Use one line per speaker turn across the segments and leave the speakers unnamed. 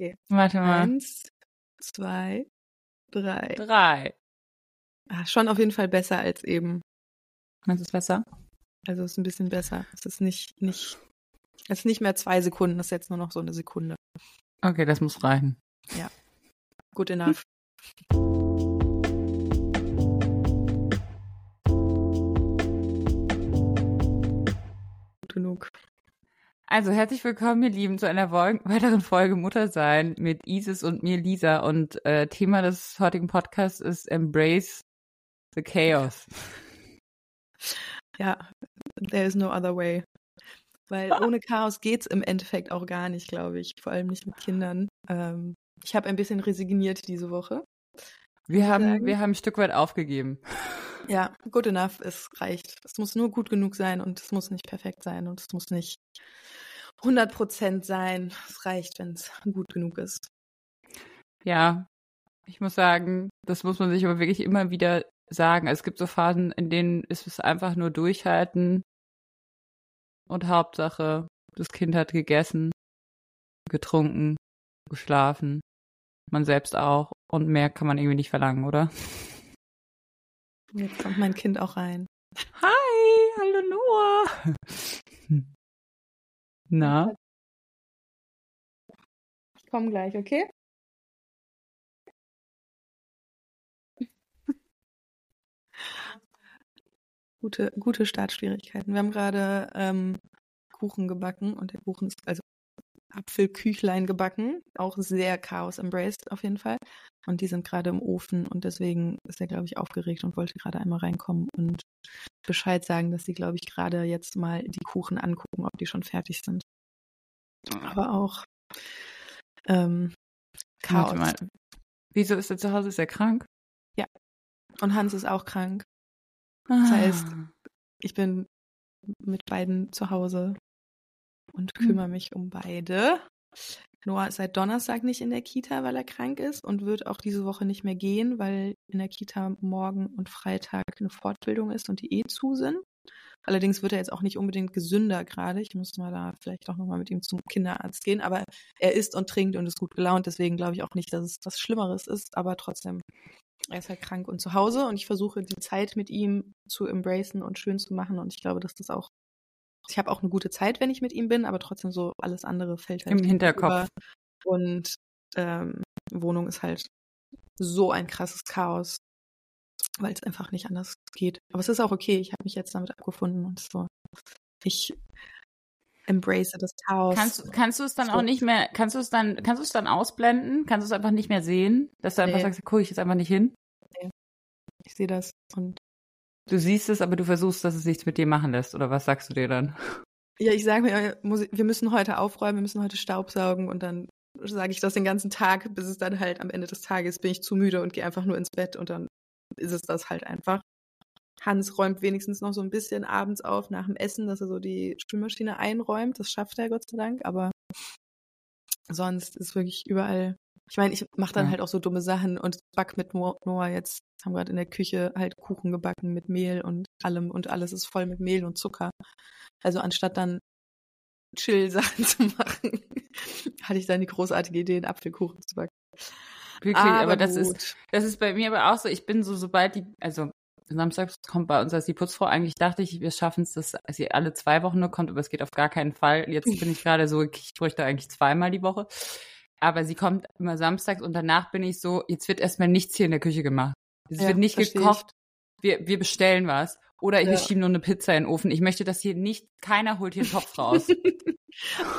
Okay.
Warte mal.
Eins, zwei, drei.
Drei.
Ah, schon auf jeden Fall besser als eben.
Meinst du es besser?
Also es ist ein bisschen besser. Es ist nicht, nicht, es ist nicht mehr zwei Sekunden, es ist jetzt nur noch so eine Sekunde.
Okay, das muss reichen.
Good enough. Gut genug.
Also herzlich willkommen, ihr Lieben, zu einer weiteren Folge Muttersein mit Isis und mir, Lisa. Und äh, Thema des heutigen Podcasts ist Embrace the Chaos.
Ja, there is no other way. Weil ohne Chaos geht's im Endeffekt auch gar nicht, glaube ich. Vor allem nicht mit Kindern. Ähm, ich habe ein bisschen resigniert diese Woche.
Wir haben,
sagen.
wir haben ein Stück weit aufgegeben.
Ja, good enough, es reicht. Es muss nur gut genug sein und es muss nicht perfekt sein und es muss nicht 100% sein. Es reicht, wenn es gut genug ist.
Ja, ich muss sagen, das muss man sich aber wirklich immer wieder sagen. Es gibt so Phasen, in denen ist es einfach nur durchhalten und Hauptsache, das Kind hat gegessen, getrunken, geschlafen, man selbst auch und mehr kann man irgendwie nicht verlangen, oder?
Jetzt kommt mein Kind auch rein.
Hi, hallo Noah. Na,
Ich komme gleich, okay? Gute, gute Startschwierigkeiten. Wir haben gerade ähm, Kuchen gebacken und der Kuchen ist also Apfelküchlein gebacken. Auch sehr Chaos embraced auf jeden Fall. Und die sind gerade im Ofen und deswegen ist er, glaube ich, aufgeregt und wollte gerade einmal reinkommen und Bescheid sagen, dass sie, glaube ich, gerade jetzt mal die Kuchen angucken, ob die schon fertig sind. Aber auch ähm, Chaos.
warte mal. Wieso ist er zu Hause? Ist er krank?
Und Hans ist auch krank. Das heißt,
Ah.
ich bin mit beiden zu Hause und
Hm.
kümmere mich um beide. Noah ist seit Donnerstag nicht in der Kita, weil er krank ist und wird auch diese Woche nicht mehr gehen, weil in der Kita morgen und Freitag eine Fortbildung ist und die eh zu sind. Allerdings wird er jetzt auch nicht unbedingt gesünder gerade. Ich muss mal da vielleicht auch nochmal mit ihm zum Kinderarzt gehen. Aber er isst und trinkt und ist gut gelaunt. Deswegen glaube ich auch nicht, dass es was Schlimmeres ist. Aber trotzdem, er ist halt krank und zu Hause. Und ich versuche die Zeit mit ihm zu embracen und schön zu machen. Und ich glaube, dass das auch. Ich habe auch eine gute Zeit, wenn ich mit ihm bin, aber trotzdem so alles andere fällt halt
Im Hinterkopf.
über. Und ähm, Wohnung ist halt so ein krasses Chaos, weil es einfach nicht anders geht. Aber es ist auch okay. Ich habe mich jetzt damit abgefunden und so. Ich embrace das Chaos.
Kannst, kannst du es dann
So.
auch nicht mehr, kannst du es dann, kannst du es dann ausblenden? Kannst du es einfach nicht mehr sehen? Dass du einfach
Nee.
sagst, guck ich jetzt einfach nicht hin?
ich sehe das und
Du siehst es, aber du versuchst, dass es nichts mit dir machen lässt, oder was sagst du dir dann?
Ja, ich sage mir, ich- wir müssen heute aufräumen, wir müssen heute Staubsaugen und dann sage ich das den ganzen Tag, bis es dann halt am Ende des Tages bin ich zu müde und gehe einfach nur ins Bett und dann ist es das halt einfach. Hans räumt wenigstens noch so ein bisschen abends auf nach dem Essen, dass er so die Spülmaschine einräumt. Das schafft er Gott sei Dank, aber sonst ist wirklich überall. Ich meine, ich mache dann
Ja.
halt auch so dumme Sachen und back mit Noah jetzt, haben gerade in der Küche halt Kuchen gebacken mit Mehl und allem und alles ist voll mit Mehl und Zucker. Also anstatt dann Chill-Sachen zu machen, hatte ich dann die großartige Idee, einen Apfelkuchen zu backen.
Wirklich, aber, das
gut.
ist, das ist bei mir aber auch so, ich bin so, sobald die, also samstags kommt bei uns als die Putzfrau, eigentlich dachte ich, wir schaffen es, dass sie alle zwei Wochen nur kommt, aber es geht auf gar keinen Fall. Jetzt bin ich gerade so, ich bräuchte eigentlich zweimal die Woche. Aber sie kommt immer samstags und danach bin ich so, jetzt wird erstmal nichts hier in der Küche gemacht. Es
Ja,
wird nicht
ich.
gekocht. Wir, wir bestellen was. Oder wir
Ja.
schieben nur eine Pizza in den Ofen. Ich möchte, dass hier nicht, keiner holt hier einen Topf raus.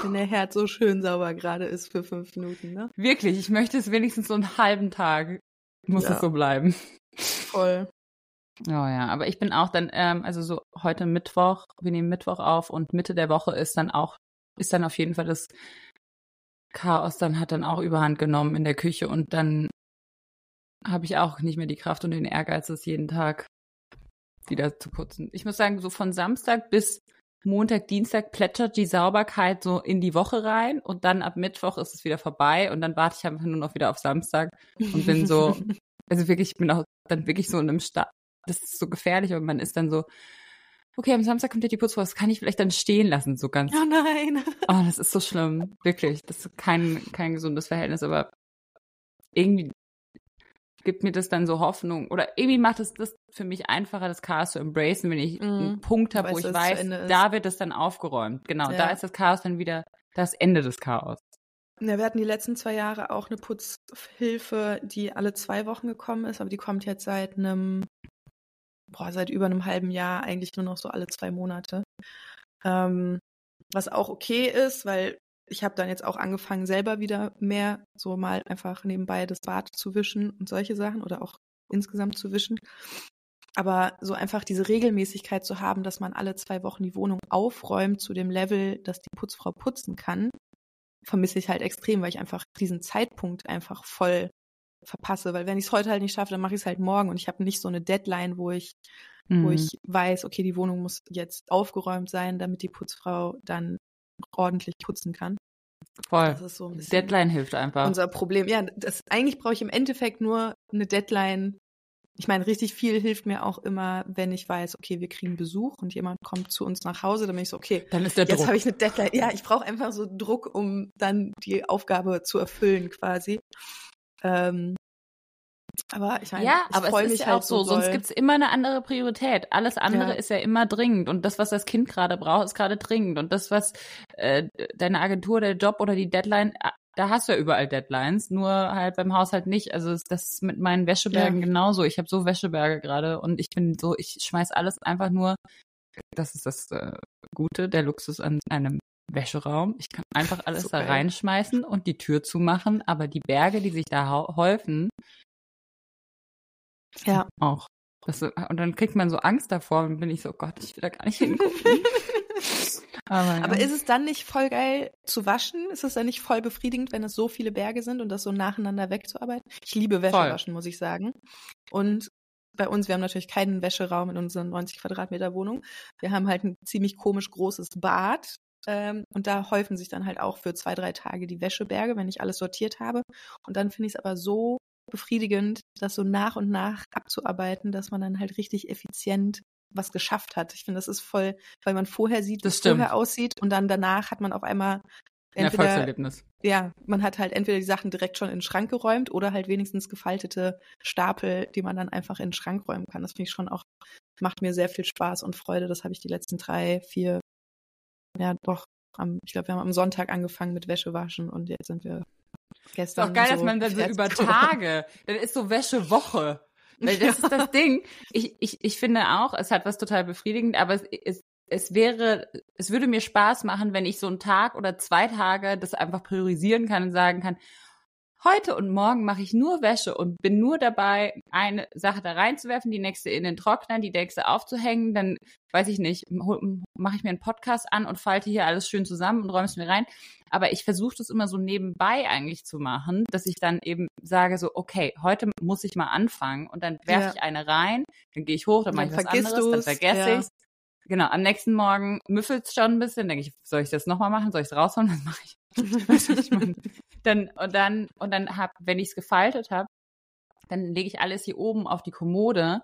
Wenn der Herd so schön sauber gerade ist für fünf Minuten, ne?
Wirklich, ich möchte es wenigstens so einen halben Tag. Muss
Ja.
es so bleiben.
Voll.
Oh ja, aber ich bin auch dann, ähm, also so heute Mittwoch, wir nehmen Mittwoch auf und Mitte der Woche ist dann auch, ist dann auf jeden Fall das Chaos dann hat dann auch überhand genommen in der Küche und dann habe ich auch nicht mehr die Kraft und den Ehrgeiz, es jeden Tag wieder zu putzen. Ich muss sagen, so von Samstag bis Montag, Dienstag plätschert die Sauberkeit so in die Woche rein und dann ab Mittwoch ist es wieder vorbei und dann warte ich einfach nur noch wieder auf Samstag und bin so, also wirklich, ich bin auch dann wirklich so in einem Start. Das ist so gefährlich und man ist dann so, okay, am Samstag kommt ja die Putzfrau, das kann ich vielleicht dann stehen lassen, so ganz.
Oh nein.
Oh, das ist so schlimm. Wirklich. Das ist kein, kein gesundes Verhältnis, aber irgendwie gibt mir das dann so Hoffnung oder irgendwie macht es das für mich einfacher, das Chaos zu embracen, wenn ich mm, einen Punkt habe, wo ich weiß, da wird es dann aufgeräumt. Genau, ja. da ist das Chaos dann wieder das Ende des Chaos.
Ja, wir hatten die letzten zwei Jahre auch eine Putzhilfe, die alle zwei Wochen gekommen ist, aber die kommt jetzt seit einem, boah, seit über einem halben Jahr eigentlich nur noch so alle zwei Monate. Ähm, was auch okay ist, weil ich habe dann jetzt auch angefangen, selber wieder mehr so mal einfach nebenbei das Bad zu wischen und solche Sachen oder auch insgesamt zu wischen. Aber so einfach diese Regelmäßigkeit zu haben, dass man alle zwei Wochen die Wohnung aufräumt zu dem Level, dass die Putzfrau putzen kann, vermisse ich halt extrem, weil ich einfach diesen Zeitpunkt einfach voll verpasse. Weil wenn ich es heute halt nicht schaffe, dann mache ich es halt morgen und ich habe nicht so eine Deadline, wo ich, mhm. wo ich weiß, okay, die Wohnung muss jetzt aufgeräumt sein, damit die Putzfrau dann ordentlich putzen kann.
Voll. So Deadline hilft einfach.
Unser Problem. Ja, das eigentlich brauche ich im Endeffekt nur eine Deadline, ich meine, richtig viel hilft mir auch immer, wenn ich weiß, okay, wir kriegen Besuch und jemand kommt zu uns nach Hause, dann bin ich so, okay,
dann ist der
jetzt habe ich eine Deadline. Ja, ich brauche einfach so Druck, um dann die Aufgabe zu erfüllen quasi. Ähm, aber ich meine,
ja, ich aber es ist ja halt auch so, so sonst gibt's immer eine andere Priorität. Alles andere ja. ist ja immer dringend und das, was das Kind gerade braucht, ist gerade dringend und das, was äh, deine Agentur, der Job oder die Deadline da hast du ja überall Deadlines, nur halt beim Haushalt nicht. Also das ist mit meinen Wäschebergen ja. genauso. Ich habe so Wäscheberge gerade und ich bin so, ich schmeiß alles einfach nur. Das ist das äh, Gute, der Luxus an einem Wäscheraum. Ich kann einfach alles Super. da reinschmeißen und die Tür zumachen, aber die Berge, die sich da häufen,
ja.
auch. Das, und dann kriegt man so Angst davor und bin ich so, Gott, ich will da gar nicht hingucken.
Aber, ja. Aber ist es dann nicht voll geil zu waschen? Ist es dann nicht voll befriedigend, wenn es so viele Berge sind und das so nacheinander wegzuarbeiten? Ich liebe Wäschewaschen, muss ich sagen. Und bei uns, wir haben natürlich keinen Wäscheraum in unserer 90 Quadratmeter Wohnung. Wir haben halt ein ziemlich komisch großes Bad. Ähm, und da häufen sich dann halt auch für zwei, drei Tage die Wäscheberge, wenn ich alles sortiert habe. Und dann finde ich es aber so befriedigend, das so nach und nach abzuarbeiten, dass man dann halt richtig effizient was geschafft hat. Ich finde, das ist voll, weil man vorher sieht, wie es vorher aussieht und dann danach hat man auf einmal
entweder, Ein Erfolgserlebnis.
Ja, man hat halt entweder die Sachen direkt schon in den Schrank geräumt oder halt wenigstens gefaltete Stapel, die man dann einfach in den Schrank räumen kann. Das finde ich schon auch, macht mir sehr viel Spaß und Freude. Das habe ich die letzten drei, vier, ja doch, am, ich glaube, wir haben am Sonntag angefangen mit Wäschewaschen und jetzt sind wir gestern.
Ist auch geil, so dass man dann so über Tage, dann ist so Wäschewoche. Weil das ist das Ding. Ich, ich, ich finde auch, es hat was total befriedigend, aber es, es, es wäre, es würde mir Spaß machen, wenn ich so einen Tag oder zwei Tage das einfach priorisieren kann und sagen kann, heute und morgen mache ich nur Wäsche und bin nur dabei, eine Sache da reinzuwerfen, die nächste in den Trockner, die nächste aufzuhängen, dann weiß ich nicht, mache ich mir einen Podcast an und falte hier alles schön zusammen und räume es mir rein. Aber ich versuche das immer so nebenbei eigentlich zu machen, dass ich dann eben sage so, okay, heute muss ich mal anfangen und dann werfe ja. ich eine rein, dann gehe ich hoch, dann mache ich was anderes, dann vergesse ja. ich Genau, am nächsten Morgen müffelt es schon ein bisschen, denke ich, soll ich das nochmal machen? Soll ich es raushauen? Das mache ich. ich meine? Dann, und dann, und dann hab, wenn ich es gefaltet habe, dann lege ich alles hier oben auf die Kommode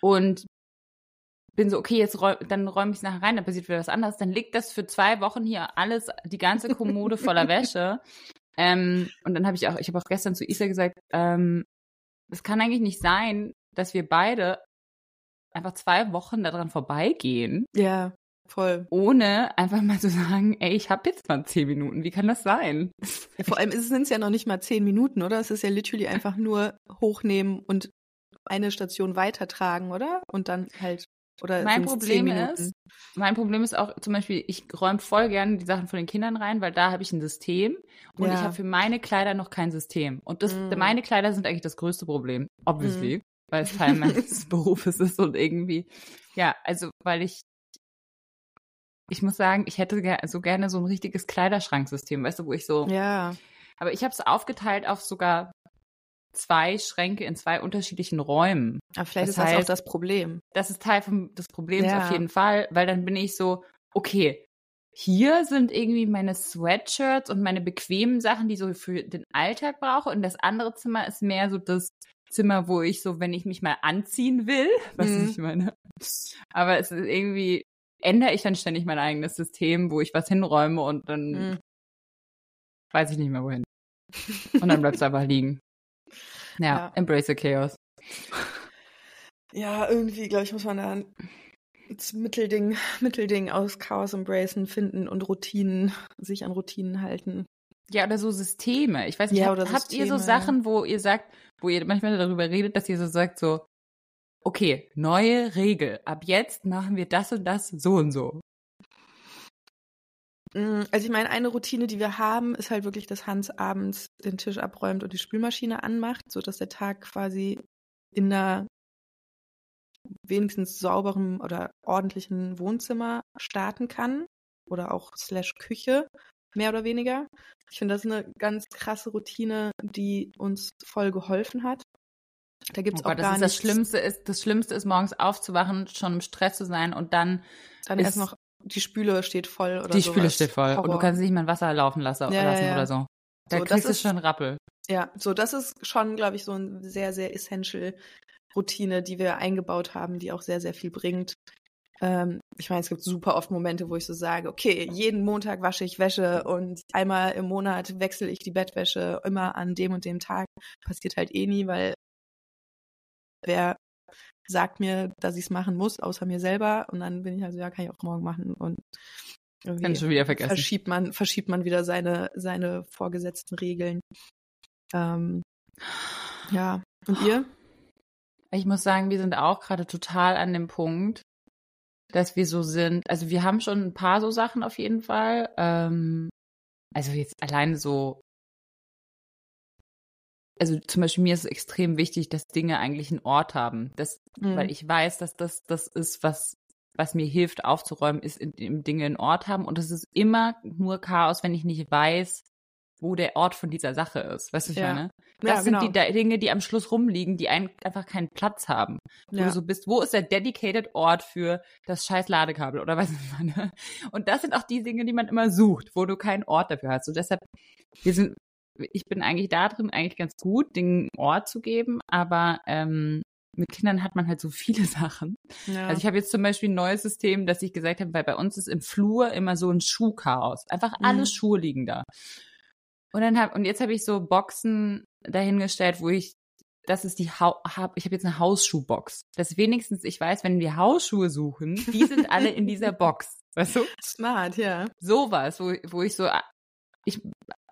und bin so, okay, jetzt räum, dann räume ich es nachher rein, dann passiert wieder was anderes. Dann liegt das für zwei Wochen hier alles, die ganze Kommode voller Wäsche. Ähm, und dann habe ich auch, ich habe auch gestern zu Isa gesagt, ähm, es kann eigentlich nicht sein, dass wir beide einfach zwei Wochen daran vorbeigehen.
Ja. Voll.
Ohne einfach mal zu sagen, ey, ich habe jetzt mal zehn Minuten. Wie kann das sein?
Ja, vor allem sind es ja noch nicht mal zehn Minuten, oder? Es ist ja literally einfach nur hochnehmen und eine Station weitertragen, oder? Und dann halt oder
mein Problem ist, mein Problem ist auch zum Beispiel, ich räume voll gerne die Sachen von den Kindern rein, weil da habe ich ein System und ja. ich habe für meine Kleider noch kein System. Und das, mm. meine Kleider sind eigentlich das größte Problem, obviously, mm. weil es Teil meines Berufes ist und irgendwie, ja, also weil ich ich muss sagen, ich hätte so gerne so ein richtiges Kleiderschranksystem, weißt du, wo ich so.
Ja.
Aber ich habe es aufgeteilt auf sogar zwei Schränke in zwei unterschiedlichen Räumen.
Aber vielleicht das ist heißt, das auch das Problem.
Das ist Teil vom, des Problems ja. auf jeden Fall, weil dann bin ich so, okay, hier sind irgendwie meine Sweatshirts und meine bequemen Sachen, die ich so für den Alltag brauche und das andere Zimmer ist mehr so das Zimmer, wo ich so, wenn ich mich mal anziehen will, was
Mhm.
ich meine. Aber es ist irgendwie, ändere ich dann ständig mein eigenes System, wo ich was hinräume und dann
Mhm.
weiß ich nicht mehr wohin. Und dann bleibt es einfach liegen. Ja,
Ja.
embrace the chaos.
Ja, irgendwie, glaube ich, muss man da ein das Mittelding, Mittelding aus Chaos embracen, finden und Routinen, sich an Routinen halten.
Ja, oder so Systeme. Ich weiß nicht,
Ja,
habt, habt ihr so Sachen, wo ihr sagt, wo ihr manchmal darüber redet, dass ihr so sagt, so, okay, neue Regel. Ab jetzt machen wir das und das so und so.
Mm, Also ich meine, eine Routine, die wir haben, ist halt wirklich, dass Hans abends den Tisch abräumt und die Spülmaschine anmacht, sodass der Tag quasi in einer wenigstens sauberen oder ordentlichen Wohnzimmer starten kann. Oder auch slash Küche, mehr oder weniger. Ich finde, das ist eine ganz krasse Routine, die uns voll geholfen hat. Da gibt's
Oh
auch
Gott, das
gar
das
nichts.
Schlimmste ist, das Schlimmste ist morgens aufzuwachen, schon im Stress zu sein und dann
Dann
ist-
erst noch, die Spüle steht voll oder
die Spüle
sowas.
steht voll und du
Horror.
kannst nicht mal Wasser laufen lassen,
Ja, ja,
lassen
ja.
oder so. Da
So, das
kriegst du
ist-
schon Rappel.
Ja, so das ist schon, glaube ich, so ein sehr, sehr essential Routine, die wir eingebaut haben, die auch sehr, sehr viel bringt. Ähm, ich meine, es gibt super oft Momente, wo ich so sage, okay, jeden Montag wasche ich Wäsche und einmal im Monat wechsle ich die Bettwäsche immer an dem und dem Tag. Passiert halt eh nie, weil wer sagt mir, dass ich es machen muss, außer mir selber. Und dann bin ich halt so, ja, kann ich auch morgen machen. Und irgendwie
Kann ich schon wieder vergessen.
verschiebt man, verschiebt man wieder seine, seine vorgesetzten Regeln. Ähm, ja. Und ihr?
Ich muss sagen, wir sind auch gerade total an dem Punkt, dass wir so sind. Also wir haben schon ein paar so Sachen auf jeden Fall. Ähm, also jetzt alleine so. Also zum Beispiel mir ist es extrem wichtig, dass Dinge eigentlich einen Ort haben. Das,
Mhm.
weil ich weiß, dass das das ist, was was mir hilft aufzuräumen, ist in, in Dinge einen Ort haben. Und es ist immer nur Chaos, wenn ich nicht weiß, wo der Ort von dieser Sache ist. Weißt du, ich
Ja.
meine?
Ja,
Das sind
genau.
die Dinge, die am Schluss rumliegen, die ein, einfach keinen Platz haben. Wo
Ja.
du so bist, wo ist der dedicated Ort für das scheiß Ladekabel oder was immer. Und das sind auch die Dinge, die man immer sucht, wo du keinen Ort dafür hast. Und deshalb, wir sind, ich bin eigentlich da drin eigentlich ganz gut, einen Ort zu geben, aber ähm, mit Kindern hat man halt so viele Sachen.
ja.
Also ich habe jetzt zum Beispiel ein neues System, dass ich gesagt habe, weil bei uns ist im Flur immer so ein Schuhchaos. Einfach alle
Mhm.
Schuhe liegen da. Und dann hab, und jetzt habe ich so Boxen dahingestellt, wo ich, das ist die Hau hab, ich habe jetzt eine Hausschuhbox. Dass wenigstens ich weiß, wenn wir Hausschuhe suchen, die sind alle in dieser Box. Weißt du?
Smart, ja.
Sowas, wo, wo ich so, ich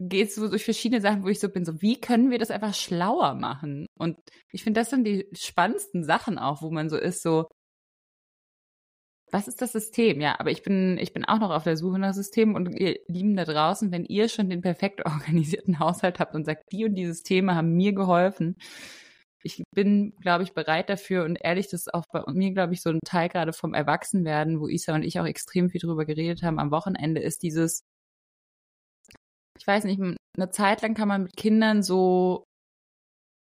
jetzt so durch verschiedene Sachen, wo ich so bin, so, wie können wir das einfach schlauer machen? Und ich finde, das sind die spannendsten Sachen auch, wo man so ist, so, was ist das System? Ja, aber ich bin, ich bin auch noch auf der Suche nach Systemen und ihr Lieben da draußen, wenn ihr schon den perfekt organisierten Haushalt habt und sagt, die und die Systeme haben mir geholfen, ich bin, glaube ich, bereit dafür und ehrlich, das ist auch bei mir, glaube ich, so ein Teil gerade vom Erwachsenwerden, wo Isa und ich auch extrem viel drüber geredet haben am Wochenende, ist dieses, ich weiß nicht, eine Zeit lang kann man mit Kindern so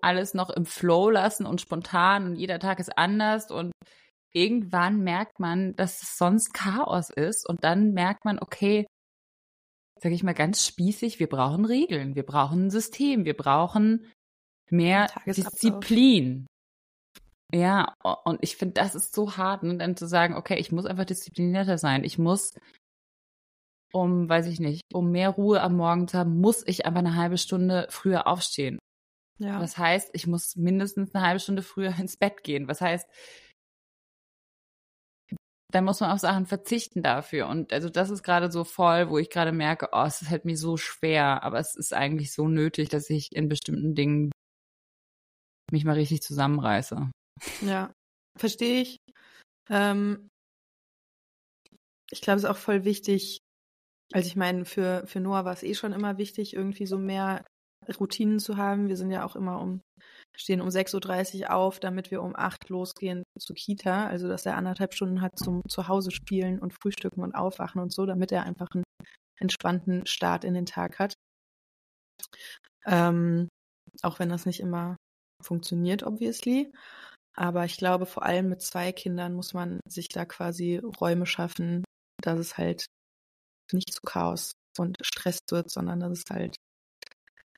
alles noch im Flow lassen und spontan und jeder Tag ist anders und irgendwann merkt man, dass es sonst Chaos ist und dann merkt man, okay, sage ich mal ganz spießig, wir brauchen Regeln, wir brauchen ein System, wir brauchen mehr. Disziplin. Ja, und ich finde, das ist so hart, ne, dann zu sagen, okay, ich muss einfach disziplinierter sein. Ich muss, um, weiß ich nicht, um mehr Ruhe am Morgen zu haben, muss ich einfach eine halbe Stunde früher aufstehen.
Ja.
Das heißt, ich muss mindestens eine halbe Stunde früher ins Bett gehen. Was heißt, dann muss man auf Sachen verzichten dafür. Und also das ist gerade so voll, wo ich gerade merke, oh, es halt mir so schwer, aber es ist eigentlich so nötig, dass ich in bestimmten Dingen mich mal richtig zusammenreiße.
Ja, verstehe ich. Ähm, ich glaube, es ist auch voll wichtig. Also ich meine, für, für Noah war es eh schon immer wichtig, irgendwie so mehr Routinen zu haben. Wir sind ja auch immer um, stehen um 6.30 Uhr auf, damit wir um 8 losgehen zur Kita. Also dass er anderthalb Stunden hat zum Zuhause spielen und frühstücken und aufwachen und so, damit er einfach einen entspannten Start in den Tag hat. Ähm, auch wenn das nicht immer funktioniert, obviously. Aber ich glaube, vor allem mit zwei Kindern muss man sich da quasi Räume schaffen, dass es halt nicht zu Chaos und Stress wird, sondern dass es halt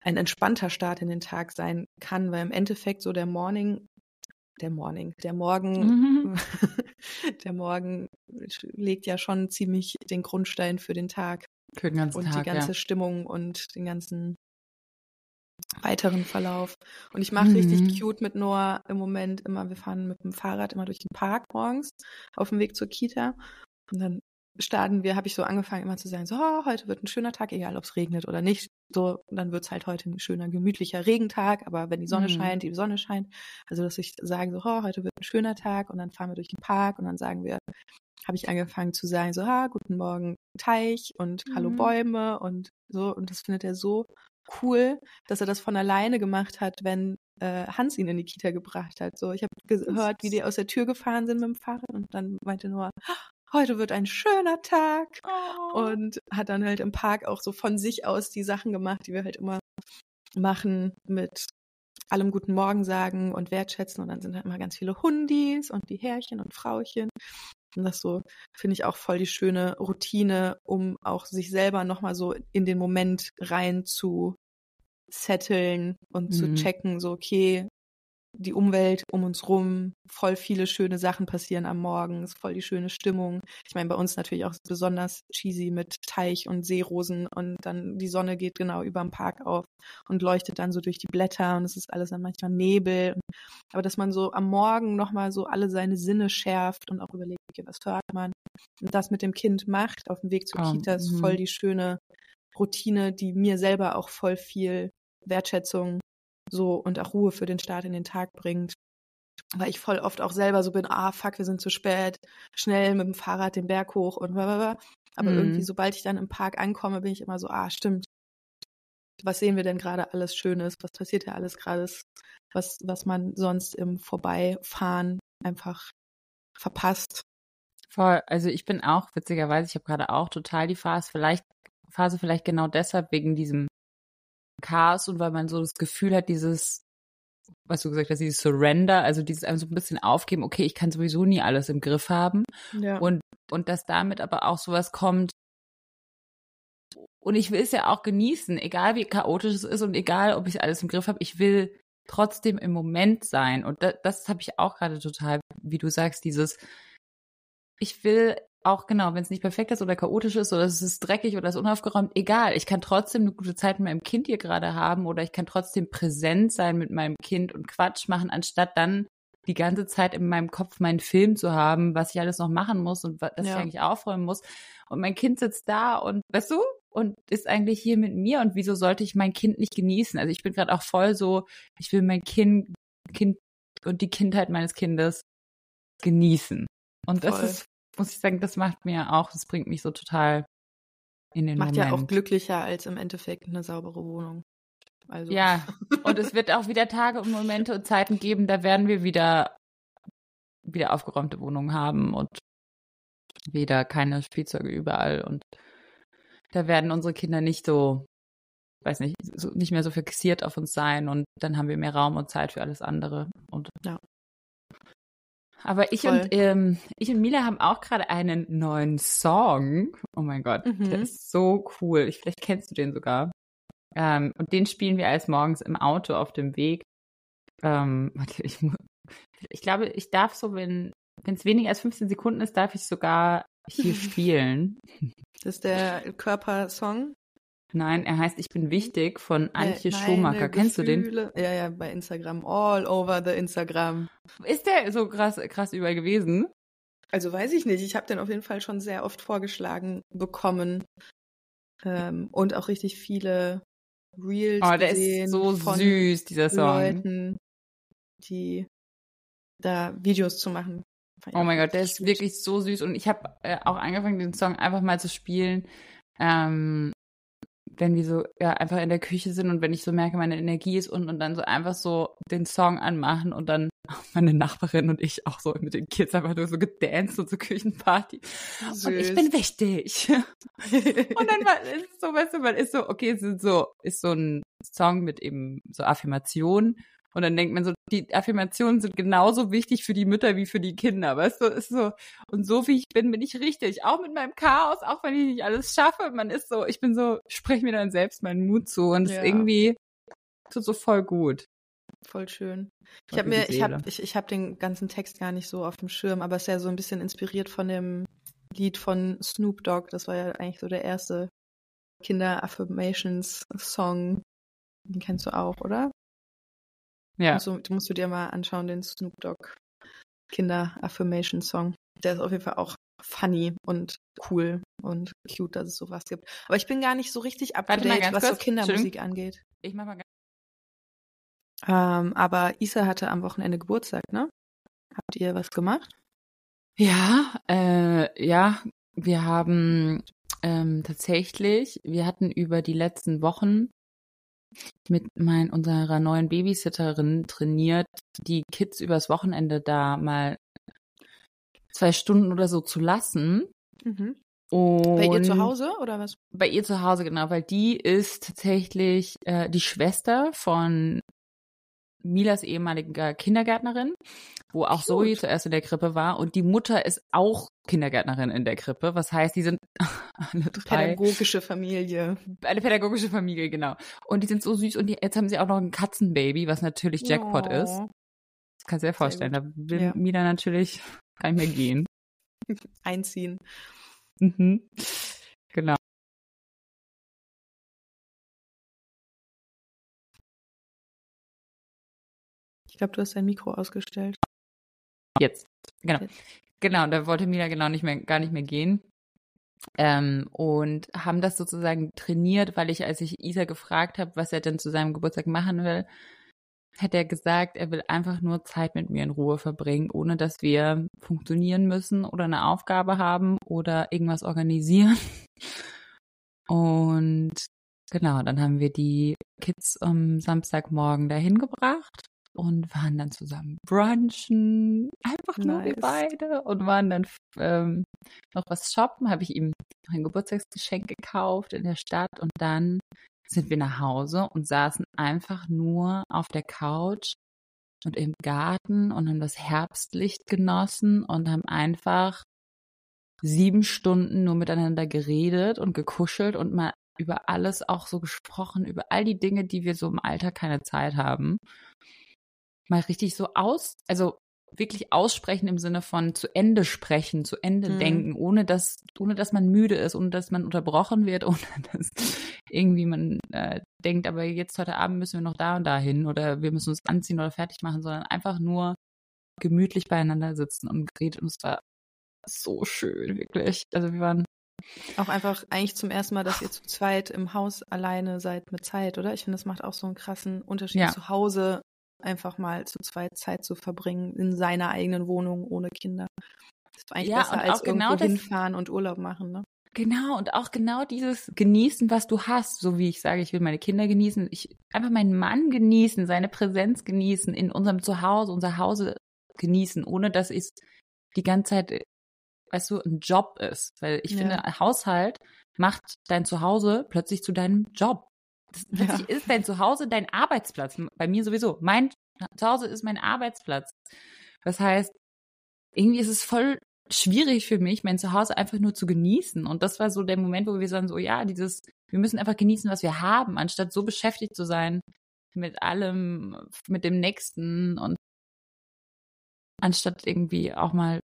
ein entspannter Start in den Tag sein kann, weil im Endeffekt so der Morning, der Morning, der Morgen, mhm. der Morgen legt ja schon ziemlich den Grundstein für den Tag.
Für den ganzen
und
Tag.
Und die ganze
ja.
Stimmung und den ganzen weiteren Verlauf. Und ich mache mhm. richtig cute mit Noah im Moment immer, wir fahren mit dem Fahrrad immer durch den Park morgens auf dem Weg zur Kita. Und dann starten wir, habe ich so angefangen immer zu sagen, so, oh, heute wird ein schöner Tag, egal ob es regnet oder nicht. So, dann wird es halt heute ein schöner, gemütlicher Regentag, aber wenn die Sonne mhm. scheint, die Sonne scheint. Also, dass ich sage, so, oh, heute wird ein schöner Tag und dann fahren wir durch den Park und dann sagen wir, habe ich angefangen zu sagen, so, ha, guten Morgen Teich und mhm. hallo Bäume und so. Und das findet er so cool, dass er das von alleine gemacht hat, wenn äh, Hans ihn in die Kita gebracht hat. So, ich habe gehört, wie die aus der Tür gefahren sind mit dem Fahrrad und dann meinte Noah, heute wird ein schöner Tag oh. und hat dann halt im Park auch so von sich aus die Sachen gemacht, die wir halt immer machen mit allem guten Morgen sagen und wertschätzen und dann sind halt immer ganz viele Hundis und die Herrchen und Frauchen und das so finde ich auch voll die schöne Routine, um auch sich selber nochmal so in den Moment rein zu setteln und mhm. zu checken, so okay, die Umwelt um uns rum, voll viele schöne Sachen passieren am Morgen, ist voll die schöne Stimmung. Ich meine, bei uns natürlich auch besonders cheesy mit Teich und Seerosen und dann die Sonne geht genau über dem Park auf und leuchtet dann so durch die Blätter und es ist alles dann manchmal Nebel. Aber dass man so am Morgen nochmal so alle seine Sinne schärft und auch überlegt, okay, was hört man und das mit dem Kind macht auf dem Weg zur oh, Kita ist voll mhm. die schöne Routine, die mir selber auch voll viel Wertschätzung so und auch Ruhe für den Start in den Tag bringt. Weil ich voll oft auch selber so bin, ah fuck, wir sind zu spät, schnell mit dem Fahrrad den Berg hoch und blablabla. Aber mhm. irgendwie, sobald ich dann im Park ankomme, bin ich immer so, ah, stimmt. Was sehen wir denn gerade alles Schönes? Was passiert ja alles gerade, was, was man sonst im Vorbeifahren einfach verpasst?
Voll. Also ich bin auch, witzigerweise, ich habe gerade auch total die Phase, vielleicht, Phase vielleicht genau deshalb wegen diesem Chaos und weil man so das Gefühl hat, dieses, was du gesagt hast, dieses Surrender, also dieses einfach so ein bisschen aufgeben, okay, ich kann sowieso nie alles im Griff haben. Ja. Und, und dass damit aber auch sowas kommt, und ich will es ja auch genießen, egal wie chaotisch es ist und egal, ob ich alles im Griff habe, ich will trotzdem im Moment sein. Und das, das habe ich auch gerade total, wie du sagst, dieses, ich will auch genau, wenn es nicht perfekt ist oder chaotisch ist oder es ist dreckig oder es ist unaufgeräumt, egal. Ich kann trotzdem eine gute Zeit mit meinem Kind hier gerade haben oder ich kann trotzdem präsent sein mit meinem Kind und Quatsch machen, anstatt dann die ganze Zeit in meinem Kopf meinen Film zu haben, was ich alles noch machen muss und was ja. ich eigentlich aufräumen muss. Und mein Kind sitzt da und, weißt du, und ist eigentlich hier mit mir und wieso sollte ich mein Kind nicht genießen? Also ich bin gerade auch voll so, ich will mein Kind, Kind und die Kindheit meines Kindes genießen. Und das voll. ist muss ich sagen, das macht mir auch, das bringt mich so total in den
macht
Moment.
Macht ja auch glücklicher als im Endeffekt eine saubere Wohnung.
Also. Ja, und es wird auch wieder Tage und Momente und Zeiten geben, da werden wir wieder, wieder aufgeräumte Wohnungen haben und wieder keine Spielzeuge überall und da werden unsere Kinder nicht so, weiß nicht, so, nicht mehr so fixiert auf uns sein und dann haben wir mehr Raum und Zeit für alles andere und
ja.
Aber ich Voll. und ähm, ich und Mila haben auch gerade einen neuen Song. Oh mein Gott, mhm. der ist so cool. Ich, vielleicht kennst du den sogar. Ähm, und den spielen wir als morgens im Auto auf dem Weg. Ähm, warte, ich, ich glaube, ich darf so, wenn wenn es weniger als 15 Sekunden ist, darf ich sogar hier spielen.
Das ist der Körpersong.
Nein, er heißt Ich bin wichtig von Antje Schumacher. Kennst du den?
Ja, ja, bei Instagram. All over the Instagram.
Ist der so krass, krass überall gewesen?
Also weiß ich nicht. Ich habe den auf jeden Fall schon sehr oft vorgeschlagen bekommen. Ähm, und auch richtig viele Reels
Oh, der ist so süß, dieser Song.
Leuten, die da Videos zu machen.
Oh mein Gott, der ist wirklich so süß. Und ich habe äh, auch angefangen, den Song einfach mal zu spielen. Ähm, wenn wir so ja einfach in der Küche sind und wenn ich so merke, meine Energie ist unten und dann so einfach so den Song anmachen und dann meine Nachbarin und ich auch so mit den Kids einfach nur so gedanced und so Küchenparty. Süß. Und ich bin wichtig. und dann war ist so, weißt du, man ist so, okay, es ist so, ist so ein Song mit eben so Affirmationen und dann denkt man so, die Affirmationen sind genauso wichtig für die Mütter wie für die Kinder. Weißt du, ist so, und so wie ich bin, bin ich richtig. Auch mit meinem Chaos, auch wenn ich nicht alles schaffe. Man ist so, ich bin so, sprech mir dann selbst meinen Mut zu. Und es ja. ist irgendwie, tut so voll gut.
Voll schön. Ich habe mir, ich habe, ich, ich habe den ganzen Text gar nicht so auf dem Schirm, aber es ist ja so ein bisschen inspiriert von dem Lied von Snoop Dogg. Das war ja eigentlich so der erste Kinder-Affirmations-Song. Den kennst du auch, oder?
Ja.
Also, du musst du dir mal anschauen, den Snoop Dogg Kinder-Affirmation-Song. Der ist auf jeden Fall auch funny und cool und cute, dass es sowas gibt. Aber ich bin gar nicht so richtig up to date, was so Kindermusik angeht.
Ich mach mal ganz
ähm, aber Isa hatte am Wochenende Geburtstag, ne? Habt ihr was gemacht?
Ja, äh, ja, wir haben ähm, tatsächlich, wir hatten über die letzten Wochen mit mein, unserer neuen Babysitterin trainiert, die Kids übers Wochenende da mal zwei Stunden oder so zu lassen.
Mhm. Bei ihr zu Hause oder was?
Bei ihr zu Hause, genau, weil die ist tatsächlich äh, die Schwester von Milas ehemaliger Kindergärtnerin, wo auch. Zoe zuerst in der Krippe war. Und die Mutter ist auch Kindergärtnerin in der Krippe. Was heißt, die sind
alle drei. Pädagogische Familie.
Eine pädagogische Familie, genau. Und die sind so süß. Und die, jetzt haben sie auch noch ein Katzenbaby, was natürlich Jackpot oh. ist. Das kannst du dir vorstellen. Da will ja. Mila natürlich gar nicht mehr gehen.
Einziehen.
Mhm. Genau.
Ich glaube, du hast dein Mikro ausgestellt.
Jetzt, genau. Genau, da wollte Mila genau nicht mehr, gar nicht mehr gehen. Ähm, und haben das sozusagen trainiert, weil ich, als ich Isa gefragt habe, was er denn zu seinem Geburtstag machen will, hat er gesagt, er will einfach nur Zeit mit mir in Ruhe verbringen, ohne dass wir funktionieren müssen oder eine Aufgabe haben oder irgendwas organisieren. Und genau, dann haben wir die Kids am Samstagmorgen dahin gebracht und waren dann zusammen brunchen, einfach nice. nur wir beide und waren dann ähm, noch was shoppen, habe ich ihm noch ein Geburtstagsgeschenk gekauft in der Stadt und dann sind wir nach Hause und saßen einfach nur auf der Couch und im Garten und haben das Herbstlicht genossen und haben einfach sieben Stunden nur miteinander geredet und gekuschelt und mal über alles auch so gesprochen, über all die Dinge, die wir so im Alter keine Zeit haben mal richtig so aus, also wirklich aussprechen im Sinne von zu Ende sprechen, zu Ende mhm. denken, ohne dass, ohne dass man müde ist, ohne dass man unterbrochen wird, ohne dass irgendwie man äh, denkt, aber jetzt heute Abend müssen wir noch da und da hin oder wir müssen uns anziehen oder fertig machen, sondern einfach nur gemütlich beieinander sitzen und geredet und es war so schön, wirklich. Also wir waren
auch einfach eigentlich zum ersten Mal, dass ihr zu zweit im Haus alleine seid mit Zeit, oder? Ich finde, das macht auch so einen krassen Unterschied ja. zu Hause einfach mal zu zweit Zeit zu verbringen in seiner eigenen Wohnung ohne Kinder. Das ist eigentlich ja, besser als genau irgendwo hinfahren und Urlaub machen, ne?
Genau, und auch genau dieses Genießen, was du hast, so wie ich sage, ich will meine Kinder genießen, ich einfach meinen Mann genießen, seine Präsenz genießen, in unserem Zuhause, unser Hause genießen, ohne dass es die ganze Zeit, weißt du, ein Job ist. Weil ich ja. finde, Haushalt macht dein Zuhause plötzlich zu deinem Job. Plötzlich ja. ist dein Zuhause dein Arbeitsplatz. Bei mir sowieso. Mein Zuhause ist mein Arbeitsplatz. Das heißt, irgendwie ist es voll schwierig für mich, mein Zuhause einfach nur zu genießen. Und das war so der Moment, wo wir sagen, so, ja, dieses, wir müssen einfach genießen, was wir haben, anstatt so beschäftigt zu sein mit allem, mit dem Nächsten und anstatt irgendwie auch mal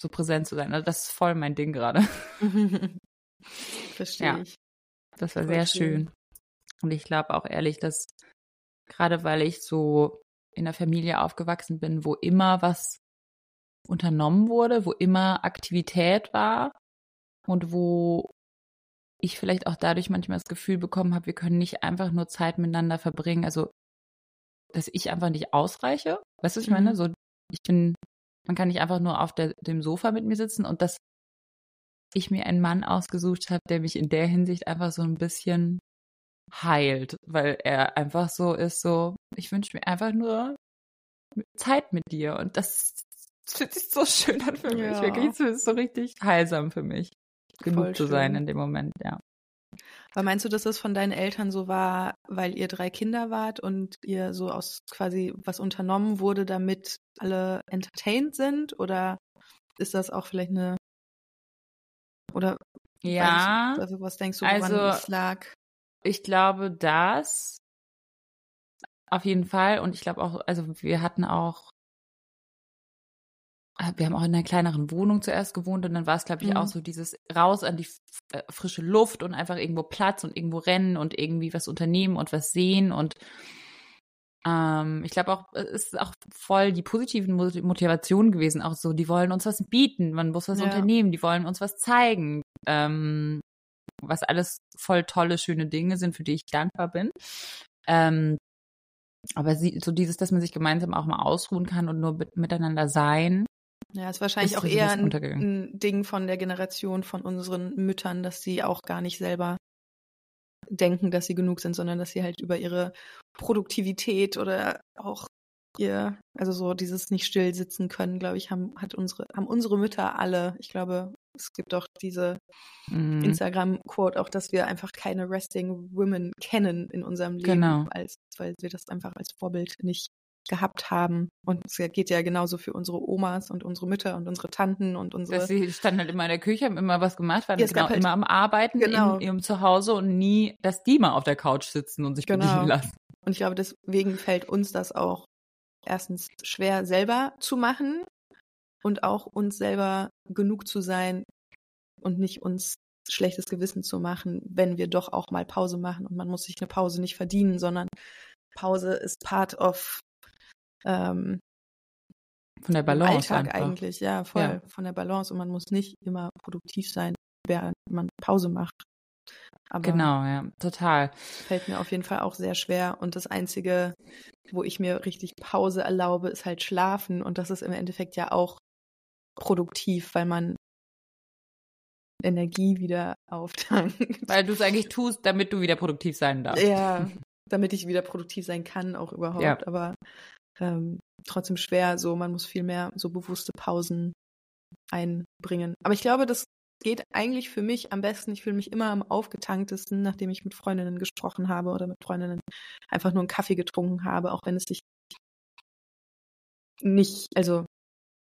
so präsent zu sein. Also das ist voll mein Ding gerade.
Verstehe ja, ich.
Das war voll sehr schön. schön. Und ich glaube auch ehrlich, dass gerade weil ich so in der Familie aufgewachsen bin, wo immer was unternommen wurde, wo immer Aktivität war und wo ich vielleicht auch dadurch manchmal das Gefühl bekommen habe, wir können nicht einfach nur Zeit miteinander verbringen, also dass ich einfach nicht ausreiche. Weißt du, was ich meine? Mhm. So, ich bin, man kann nicht einfach nur auf der, dem Sofa mit mir sitzen und dass ich mir einen Mann ausgesucht habe, der mich in der Hinsicht einfach so ein bisschen heilt, weil er einfach so ist, so, ich wünsche mir einfach nur Zeit mit dir und das fühlt sich so schön an für mich, ja. wirklich, es ist so richtig heilsam für mich, genug Voll zu sein in dem Moment, ja.
Aber meinst du, dass das von deinen Eltern so war, weil ihr drei Kinder wart und ihr so aus quasi was unternommen wurde, damit alle entertained sind? Oder ist das auch vielleicht eine oder
ja,
also was denkst du, woran also, es lag?
Ich glaube, das auf jeden Fall. Und ich glaube auch, also wir hatten auch, äh, wir haben auch in einer kleineren Wohnung zuerst gewohnt und dann war es, glaube ich, mhm. auch so dieses raus an die äh, frische Luft und einfach irgendwo Platz und irgendwo rennen und irgendwie was unternehmen und was sehen und ähm, ich glaube auch, es ist auch voll die positiven Motivationen gewesen, auch so, die wollen uns was bieten, man muss was ja. unternehmen, die wollen uns was zeigen, ähm, was alles voll tolle, schöne Dinge sind, für die ich dankbar bin. Ähm, aber sie, so dieses, dass man sich gemeinsam auch mal ausruhen kann und nur mit, miteinander sein.
Ja, ist wahrscheinlich ist auch eher ein, ein Ding von der Generation von unseren Müttern, dass sie auch gar nicht selber denken, dass sie genug sind, sondern dass sie halt über ihre Produktivität oder auch ihr, also so dieses nicht still sitzen können, glaube ich, haben, hat unsere, haben unsere Mütter alle. Ich glaube, es gibt auch diese mhm. Instagram-Quote auch, dass wir einfach keine Resting Women kennen in unserem Leben, genau. als, weil wir das einfach als Vorbild nicht gehabt haben. Und es geht ja genauso für unsere Omas und unsere Mütter und unsere Tanten und unsere.
Dass sie standen halt immer in der Küche, haben immer was gemacht, waren ja, genau halt immer am Arbeiten genau. in ihrem Zuhause und nie, dass die mal auf der Couch sitzen und sich genau. bedienen lassen.
Und ich glaube, deswegen fällt uns das auch erstens schwer selber zu machen und auch uns selber genug zu sein und nicht uns schlechtes Gewissen zu machen, wenn wir doch auch mal Pause machen. Und man muss sich eine Pause nicht verdienen, sondern Pause ist part of ähm,
von der Balance
Alltag einfach. eigentlich, ja, voll ja. von der Balance und man muss nicht immer produktiv sein, während man Pause macht.
Aber genau, ja, total.
Fällt mir auf jeden Fall auch sehr schwer und das einzige, wo ich mir richtig Pause erlaube, ist halt schlafen und das ist im Endeffekt ja auch produktiv, weil man Energie wieder auftankt.
Weil du es eigentlich tust, damit du wieder produktiv sein darfst.
Ja, damit ich wieder produktiv sein kann, auch überhaupt. Ja. Aber ähm, trotzdem schwer. So, man muss viel mehr so bewusste Pausen einbringen. Aber ich glaube, das geht eigentlich für mich am besten. Ich fühle mich immer am aufgetanktesten, nachdem ich mit Freundinnen gesprochen habe oder mit Freundinnen einfach nur einen Kaffee getrunken habe, auch wenn es sich nicht, also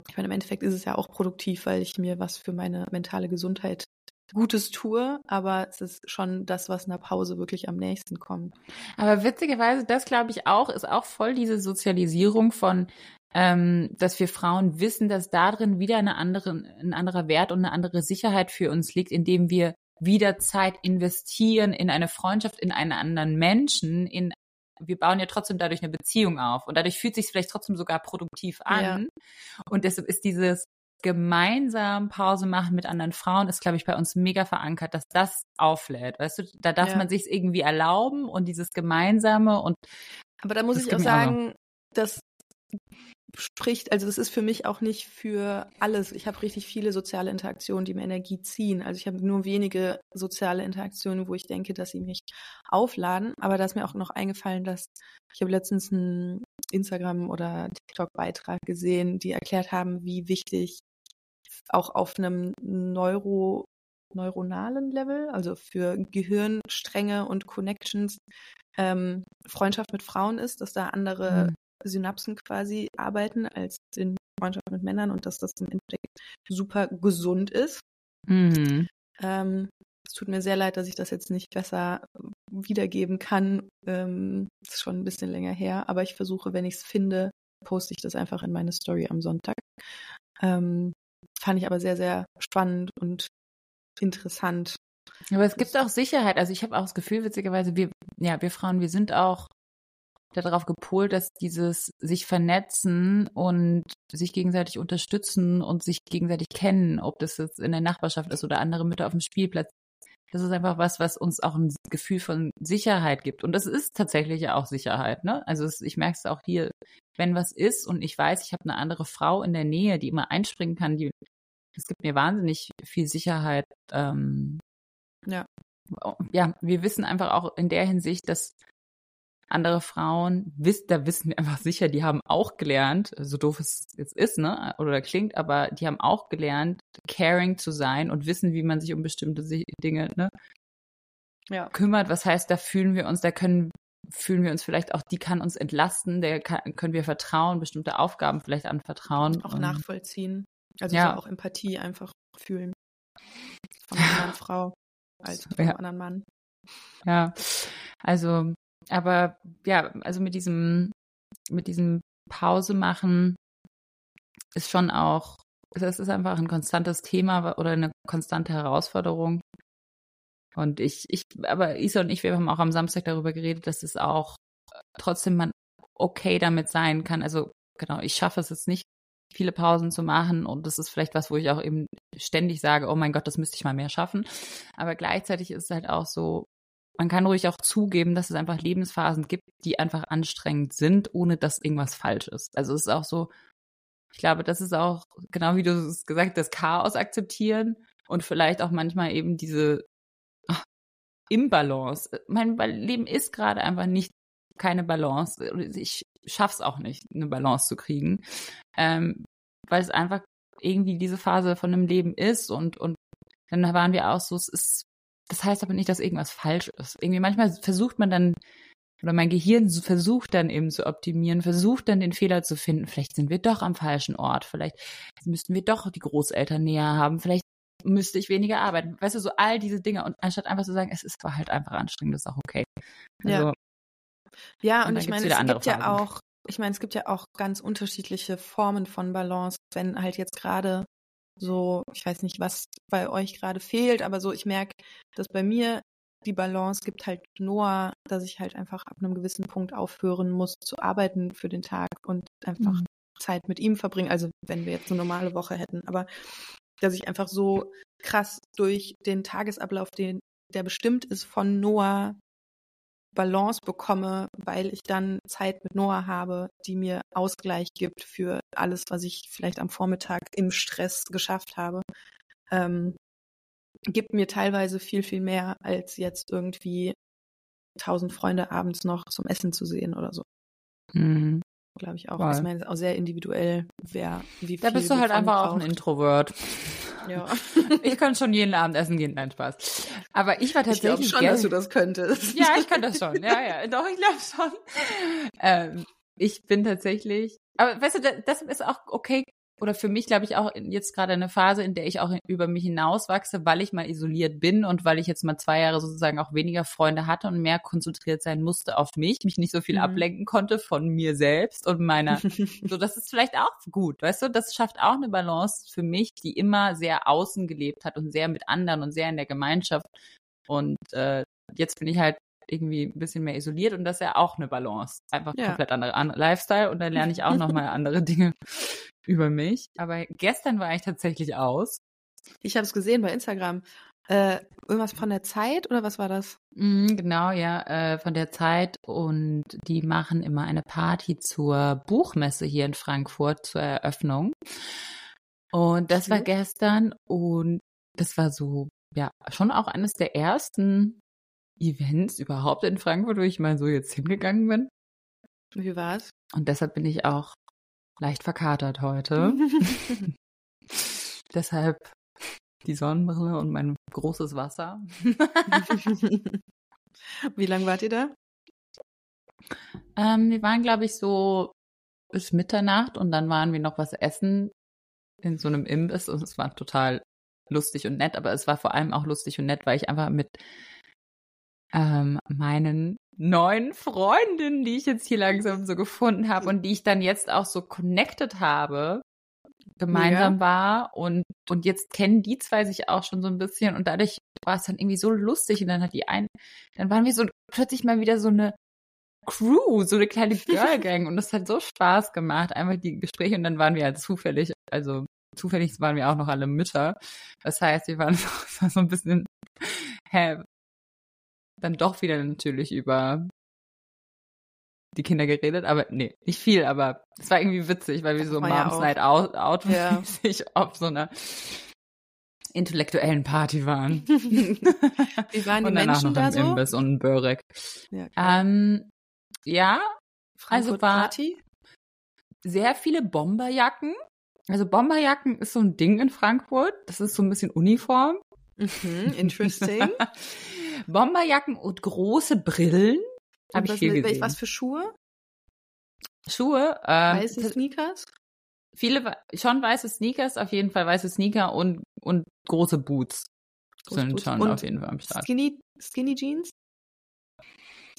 ich meine, im Endeffekt ist es ja auch produktiv, weil ich mir was für meine mentale Gesundheit Gutes tue, aber es ist schon das, was einer Pause wirklich am nächsten kommt.
Aber witzigerweise, das glaube ich auch, ist auch voll diese Sozialisierung von, ähm, dass wir Frauen wissen, dass darin wieder eine andere, ein anderer Wert und eine andere Sicherheit für uns liegt, indem wir wieder Zeit investieren in eine Freundschaft, in einen anderen Menschen, in wir bauen ja trotzdem dadurch eine Beziehung auf und dadurch fühlt sich vielleicht trotzdem sogar produktiv an. Ja. Und deshalb ist dieses gemeinsam Pause machen mit anderen Frauen ist, glaube ich, bei uns mega verankert, dass das auflädt. Weißt du, da darf ja. man sich irgendwie erlauben und dieses Gemeinsame und.
Aber da muss ich auch sagen, dass spricht, also das ist für mich auch nicht für alles. Ich habe richtig viele soziale Interaktionen, die mir Energie ziehen. Also ich habe nur wenige soziale Interaktionen, wo ich denke, dass sie mich aufladen. Aber da ist mir auch noch eingefallen, dass ich habe letztens einen Instagram- oder TikTok-Beitrag gesehen, die erklärt haben, wie wichtig auch auf einem Neuro, neuronalen Level, also für Gehirnstränge und Connections, ähm, Freundschaft mit Frauen ist, dass da andere mhm. Synapsen quasi arbeiten als in Freundschaft mit Männern und dass das im Endeffekt super gesund ist. Mhm. Ähm, es tut mir sehr leid, dass ich das jetzt nicht besser wiedergeben kann. Ähm, ist schon ein bisschen länger her, aber ich versuche, wenn ich es finde, poste ich das einfach in meine Story am Sonntag. Ähm, Fand ich aber sehr, sehr spannend und interessant.
Aber es gibt auch Sicherheit. Also ich habe auch das Gefühl, witzigerweise, wir, ja, wir Frauen, wir sind auch darauf gepolt, dass dieses sich vernetzen und sich gegenseitig unterstützen und sich gegenseitig kennen, ob das jetzt in der Nachbarschaft ist oder andere Mütter auf dem Spielplatz, das ist einfach was, was uns auch ein Gefühl von Sicherheit gibt. Und das ist tatsächlich ja auch Sicherheit, ne? Also es, ich merke es auch hier, wenn was ist und ich weiß, ich habe eine andere Frau in der Nähe, die immer einspringen kann, die, das gibt mir wahnsinnig viel Sicherheit. Ähm, ja. Ja, wir wissen einfach auch in der Hinsicht, dass andere Frauen, wiss, da wissen wir einfach sicher, die haben auch gelernt, so doof es jetzt ist, ne, oder klingt, aber die haben auch gelernt, caring zu sein und wissen, wie man sich um bestimmte Dinge, ne, ja. kümmert. Was heißt, da fühlen wir uns, da können, fühlen wir uns vielleicht auch, die kann uns entlasten, der kann, können wir vertrauen, bestimmte Aufgaben vielleicht anvertrauen.
Auch nachvollziehen. Also ja. auch Empathie einfach fühlen. Von einer Frau als von einem ja. anderen Mann.
Ja, also aber ja, also mit diesem, mit diesem Pause machen ist schon auch, es ist einfach ein konstantes Thema oder eine konstante Herausforderung. Und ich, ich, aber Isa und ich, wir haben auch am Samstag darüber geredet, dass es auch trotzdem man okay damit sein kann. Also genau, ich schaffe es jetzt nicht, viele Pausen zu machen und das ist vielleicht was, wo ich auch eben ständig sage, oh mein Gott, das müsste ich mal mehr schaffen. Aber gleichzeitig ist es halt auch so, man kann ruhig auch zugeben, dass es einfach Lebensphasen gibt, die einfach anstrengend sind, ohne dass irgendwas falsch ist. Also es ist auch so, ich glaube, das ist auch, genau wie du es gesagt hast, das Chaos akzeptieren und vielleicht auch manchmal eben diese ach, Imbalance. Mein Leben ist gerade einfach nicht keine Balance. Ich schaff's auch nicht, eine Balance zu kriegen, ähm, weil es einfach irgendwie diese Phase von einem Leben ist und und dann waren wir auch so, es ist, das heißt aber nicht, dass irgendwas falsch ist. Irgendwie manchmal versucht man dann oder mein Gehirn versucht dann eben zu optimieren, versucht dann den Fehler zu finden. Vielleicht sind wir doch am falschen Ort, vielleicht müssten wir doch die Großeltern näher haben, vielleicht müsste ich weniger arbeiten. Weißt du, so all diese Dinge. Und anstatt einfach zu sagen, es ist halt einfach anstrengend, das ist auch okay.
Also, ja. Ja, und, und ich meine, es gibt Phasen. ja auch, ich meine, es gibt ja auch ganz unterschiedliche Formen von Balance. Wenn halt jetzt gerade so, ich weiß nicht, was bei euch gerade fehlt, aber so, ich merke, dass bei mir die Balance gibt halt nur, dass ich halt einfach ab einem gewissen Punkt aufhören muss zu arbeiten für den Tag und einfach mhm. Zeit mit ihm verbringen. Also wenn wir jetzt eine normale Woche hätten, aber dass ich einfach so krass durch den Tagesablauf, den der bestimmt ist von Noah, Balance bekomme, weil ich dann Zeit mit Noah habe, die mir Ausgleich gibt für alles, was ich vielleicht am Vormittag im Stress geschafft habe. Ähm, gibt mir teilweise viel, viel mehr, als jetzt irgendwie tausend Freunde abends noch zum Essen zu sehen oder so. Mhm. Glaube ich auch. Voll. Ich meine, auch sehr individuell, wer wie viel.
Da bist du halt einfach braucht. auch ein Introvert. Ja. ich könnte schon jeden Abend essen gehen, nein, Spaß. Aber ich war tatsächlich.
Ich glaube schon, dass du das könntest.
Ja, ich könnte das schon. Ja, ja, doch, ich glaube schon. Ähm, ich bin tatsächlich. Aber weißt du, das ist auch okay oder für mich, glaube ich, auch jetzt gerade eine Phase, in der ich auch über mich hinauswachse, weil ich mal isoliert bin und weil ich jetzt mal zwei Jahre sozusagen auch weniger Freunde hatte und mehr konzentriert sein musste auf mich, mich nicht so viel mhm. ablenken konnte von mir selbst und meiner. so, das ist vielleicht auch gut, weißt du? Das schafft auch eine Balance für mich, die immer sehr außen gelebt hat und sehr mit anderen und sehr in der Gemeinschaft. Und äh, jetzt bin ich halt irgendwie ein bisschen mehr isoliert und das ist ja auch eine Balance. Einfach ja. komplett andere, andere Lifestyle und dann lerne ich auch nochmal andere Dinge über mich. Aber gestern war ich tatsächlich aus.
Ich habe es gesehen bei Instagram. Äh, irgendwas von der Zeit oder was war das?
Mm, genau, ja, äh, von der Zeit. Und die machen immer eine Party zur Buchmesse hier in Frankfurt zur Eröffnung. Und das war gestern und das war so, ja, schon auch eines der ersten Events überhaupt in Frankfurt, wo ich mal so jetzt hingegangen bin.
Wie war's?
Und deshalb bin ich auch leicht verkatert heute. Deshalb die Sonnenbrille und mein großes Wasser.
Wie lange wart ihr da?
Ähm, wir waren, glaube ich, so bis Mitternacht und dann waren wir noch was essen in so einem Imbiss und es war total lustig und nett, aber es war vor allem auch lustig und nett, weil ich einfach mit ähm, meinen neuen Freundinnen, die ich jetzt hier langsam so gefunden habe und die ich dann jetzt auch so connected habe, gemeinsam ja. war und und jetzt kennen die zwei sich auch schon so ein bisschen und dadurch war es dann irgendwie so lustig und dann hat die ein, dann waren wir so plötzlich mal wieder so eine Crew, so eine kleine Girl Gang und das hat so Spaß gemacht, einfach die Gespräche und dann waren wir halt zufällig, also zufällig waren wir auch noch alle Mütter. Das heißt, wir waren so, so ein bisschen, hä, dann doch wieder natürlich über die Kinder geredet, aber nee, nicht viel, aber es war irgendwie witzig, weil wir so Moms ja Night Out, out ja. auf so einer intellektuellen Party waren.
Wie waren die und Menschen noch da so?
Imbiss und ein Börek. Ja, ähm, ja also war
Party?
sehr viele Bomberjacken. Also Bomberjacken ist so ein Ding in Frankfurt. Das ist so ein bisschen Uniform.
Mhm, interesting.
Bomberjacken und große Brillen. Habe ich viel gesehen.
Was für Schuhe?
Schuhe. Ähm,
weiße Sneakers?
Viele, schon weiße Sneakers, auf jeden Fall weiße Sneaker und, und große Boots große sind Boots. schon und auf jeden Fall am Start.
Skinny, Skinny Jeans?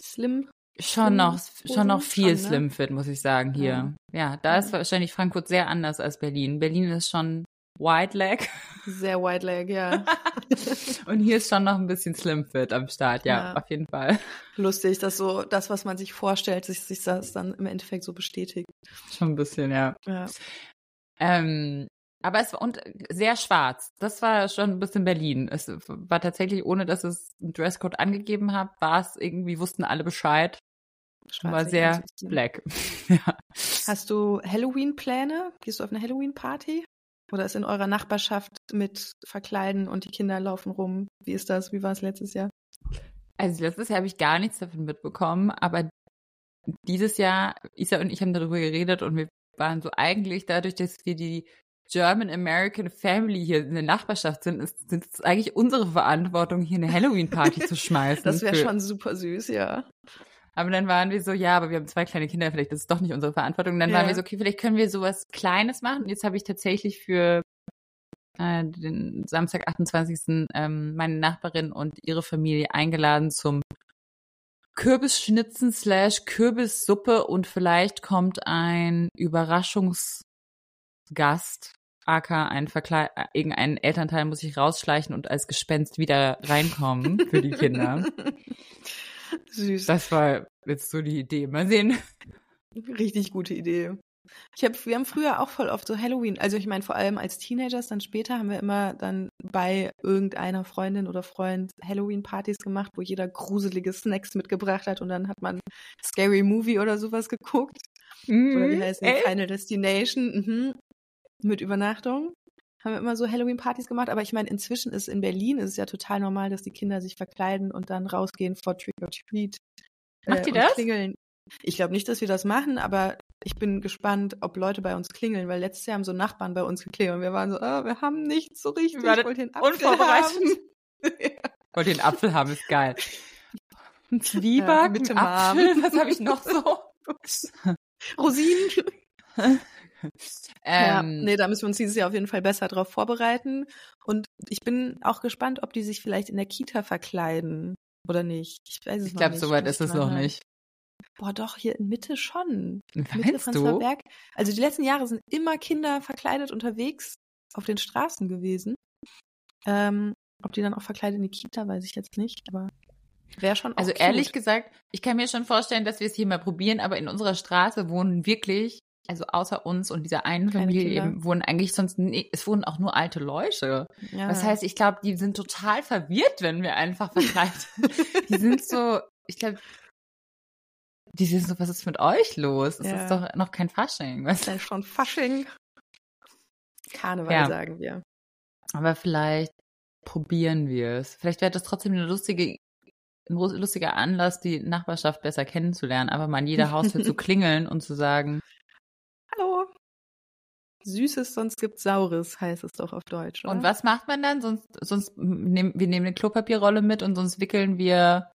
Slim?
Schon noch, schon noch viel
schon, ne?
Slimfit, muss ich sagen, hier. Ja, da
Ja.
ist wahrscheinlich Frankfurt sehr anders als Berlin. Berlin ist schon Wide Leg
Sehr White Leg, ja.
und hier ist schon noch ein bisschen Slimfit am Start, ja,
Ja.
auf jeden Fall.
Lustig, dass so das, was man sich vorstellt, sich, sich das dann im Endeffekt so bestätigt.
Schon ein bisschen, ja.
Ja.
Ähm, aber es war und sehr schwarz. Das war schon ein bisschen Berlin. Es war tatsächlich, ohne dass es einen Dresscode angegeben hat, war es irgendwie, wussten alle Bescheid.
Schwarz
war sehr black. ja.
Hast du Halloween-Pläne? Gehst du auf eine Halloween-Party? Oder ist in eurer Nachbarschaft mit Verkleiden und die Kinder laufen rum? Wie ist das? Wie war es letztes Jahr?
Also letztes Jahr habe ich gar nichts davon mitbekommen, aber dieses Jahr, Isa und ich haben darüber geredet und wir waren so eigentlich dadurch, dass wir die German American Family hier in der Nachbarschaft sind, ist, sind es eigentlich unsere Verantwortung, hier eine Halloween-Party zu schmeißen.
Das wäre schon super süß, ja.
Aber dann waren wir so, ja, aber wir haben zwei kleine Kinder, vielleicht ist es doch nicht unsere Verantwortung. Und dann
Ja.
waren wir so, okay, vielleicht können wir sowas Kleines machen. Und jetzt habe ich tatsächlich für äh, den Samstag, 28. Ähm, meine Nachbarin und ihre Familie eingeladen zum Kürbisschnitzen slash Kürbissuppe und vielleicht kommt ein Überraschungsgast, aka ein Verkleid, äh, irgendein Elternteil muss sich rausschleichen und als Gespenst wieder reinkommen für die Kinder.
Süß.
Das war jetzt so die Idee. Mal sehen.
Richtig gute Idee. Ich hab, wir haben früher auch voll oft so Halloween, also ich meine vor allem als Teenagers, dann später haben wir immer dann bei irgendeiner Freundin oder Freund Halloween-Partys gemacht, wo jeder gruselige Snacks mitgebracht hat und dann hat man Scary Movie oder sowas geguckt. Oder wie heißt
Ey,
es? Final Destination. Mhm. Mit Übernachtung. Haben wir immer so Halloween-Partys gemacht, aber ich meine, inzwischen ist in Berlin ist es ja total normal, dass die Kinder sich verkleiden und dann rausgehen vor Trick or Treat.
Macht ihr
und
das?
Klingeln. Ich glaube nicht, dass wir das machen, aber ich bin gespannt, ob Leute bei uns klingeln, weil letztes Jahr haben so Nachbarn bei uns geklingelt und wir waren so, ah, wir haben nichts so richtig,
Wir
wollte den Apfel
unvorbereitet.
haben.
wollte den Apfel haben, ist geil. Ein Zwieback,
Ja, Mitte
Apfel, was habe ich noch so?
Rosinen. ja,
ähm,
nee, da müssen wir uns dieses Jahr auf jeden Fall besser drauf vorbereiten. Und ich bin auch gespannt, ob die sich vielleicht in der Kita verkleiden oder nicht. Ich weiß es
ich
noch
glaube,
nicht.
soweit
Muss
ist es noch nicht.
Boah, doch, hier in Mitte schon. Mitte
Meinst
Prenzlauer
du?
Berg. Also die letzten Jahre sind immer Kinder verkleidet unterwegs auf den Straßen gewesen. Ähm, ob die dann auch verkleidet in die Kita, weiß ich jetzt nicht, aber wäre schon auch
Also
cute.
ehrlich gesagt, ich kann mir schon vorstellen, dass wir es hier mal probieren, aber in unserer Straße wohnen wirklich, also außer uns und dieser einen Familie
Kinder.
eben, wohnen eigentlich sonst, nee, es wohnen auch nur alte Leute.
ja.
Das heißt, ich glaube, die sind total verwirrt, wenn wir einfach verkleidet. die sind so, ich glaube, die sind so, was ist mit euch los? Es
Ja.
ist doch noch kein Fasching. Weißt
ist
du?
ja schon Fasching. Karneval,
Ja.
sagen wir.
Aber vielleicht probieren wir es. Vielleicht wäre das trotzdem eine lustige, ein lustiger Anlass, die Nachbarschaft besser kennenzulernen, aber mal an jeder Haustür zu klingeln und zu sagen,
Hallo. Süßes, sonst gibt's Saures, heißt es doch auf Deutsch. Oder?
und was macht man dann? Sonst, sonst nehmen wir nehmen eine Klopapierrolle mit und sonst wickeln wir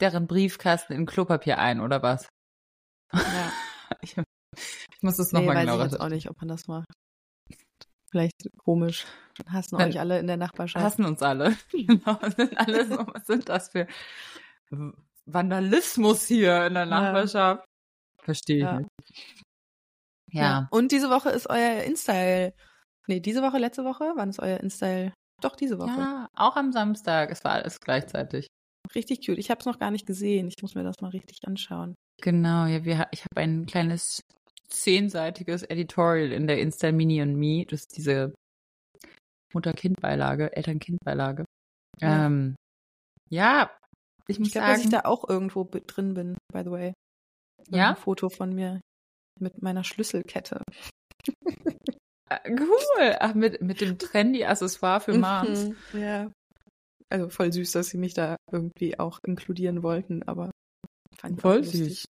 deren Briefkasten in Klopapier ein, oder was?
Ja.
Ich, ich muss es
Nee,
nochmal
weiß
genau
ich jetzt auch nicht, ob man das macht. Vielleicht komisch. Hassen
Dann
euch alle in der Nachbarschaft.
hassen uns alle. genau, sind alle so, was sind das für Vandalismus hier in der Nachbarschaft? Verstehe ich
Ja.
nicht. Ja.
Und diese Woche ist euer InStyle. Nee, diese Woche, letzte Woche? Wann ist euer InStyle? Doch, diese Woche.
Ja, auch am Samstag. Es war alles gleichzeitig.
Richtig cute. Ich habe es noch gar nicht gesehen. Ich muss mir das mal richtig anschauen.
Genau, ja, wir, ich habe ein kleines zehnseitiges Editorial in der Insta Mini und Me. Das ist diese Mutter-Kind-Beilage, Eltern-Kind-Beilage.
Ja.
Ähm, ja, ich muss
Ich glaube, dass ich
sagen,
da auch irgendwo drin bin, by the way.
Ja?
Ein Foto von mir mit meiner Schlüsselkette.
äh, cool. Ach, mit, mit dem trendy Accessoire für Moms.
Mhm, Ja. Also voll süß, dass sie mich da irgendwie auch inkludieren wollten, aber fand ich
Voll süß.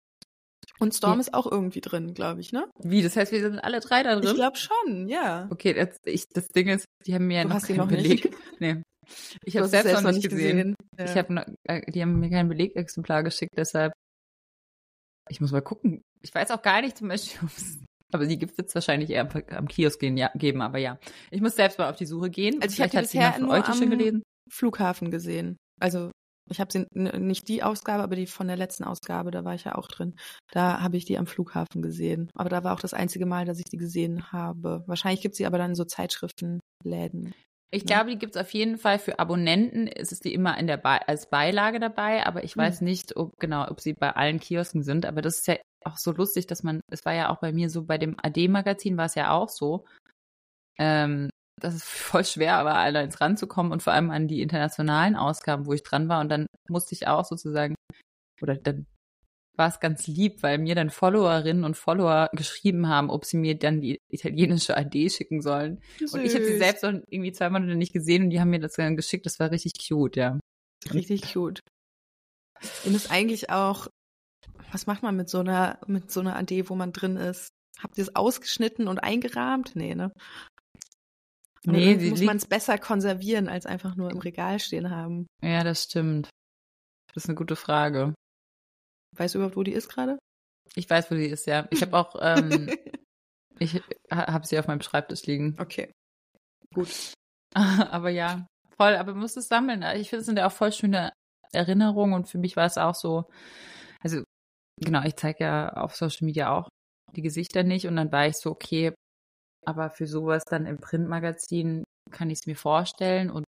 Und Storm
Ja.
ist auch irgendwie drin, glaube ich, ne?
Wie, das heißt, wir sind alle drei da
Ich
drin?
glaube schon, ja.
Okay, das, ich, das Ding ist, die haben mir ja
Du
noch keinen
noch
Beleg.
nicht.
Nee. Ich habe
es
selbst noch nicht gesehen.
Ja.
Ich habe noch, äh, die haben mir kein Belegexemplar geschickt, deshalb. Ich muss mal gucken. Ich weiß auch gar nicht zum Beispiel, ob's- aber die gibt es jetzt wahrscheinlich eher am, Kiosk gehen, ja, geben, aber ja. Ich muss selbst mal auf die Suche gehen.
Also ich hab
Vielleicht
die bisher nur
euch
am-
gelesen.
Flughafen gesehen. Also Ich habe sie nicht die Ausgabe, aber die von der letzten Ausgabe, da war ich ja auch drin. Da habe ich die am Flughafen gesehen. Aber da war auch das einzige Mal, dass ich die gesehen habe. Wahrscheinlich gibt sie aber dann so Zeitschriftenläden.
Ich ja. glaube, die gibt es auf jeden Fall für Abonnenten. Ist es die immer in der Be als Beilage dabei, aber ich weiß hm. nicht, ob genau, ob sie bei allen Kiosken sind. Aber das ist ja auch so lustig, dass man, es war ja auch bei mir so, bei dem AD-Magazin war es ja auch so. Ähm, das ist voll schwer, aber alleins ranzukommen und vor allem an die internationalen Ausgaben, wo ich dran war. Und dann musste ich auch sozusagen, oder dann war es ganz lieb, weil mir dann Followerinnen und Follower geschrieben haben, ob sie mir dann die italienische AD schicken sollen. Süß. Und ich habe sie selbst auch irgendwie zwei Monate nicht gesehen und die haben mir das dann geschickt. Das war richtig cute, ja.
Richtig cute. Ihr müsst eigentlich auch, was macht man mit so einer, mit so einer AD, wo man drin ist? Habt ihr es ausgeschnitten und eingerahmt? Nee, ne? Nee, nee muss man es besser konservieren, als einfach nur im Regal stehen haben.
Ja, das stimmt. Das ist eine gute Frage.
Weißt du überhaupt, wo die ist gerade?
Ich weiß, wo die ist, ja. Ich habe auch, ähm, ich habe sie auf meinem Schreibtisch liegen.
Okay. Gut.
aber ja, voll, aber man muss es sammeln. Ich finde, es sind ja auch voll schöne Erinnerungen und für mich war es auch so, genau, ich zeige ja auf Social Media auch die Gesichter nicht und dann war ich so, okay, aber für sowas dann im Printmagazin kann ich es mir vorstellen und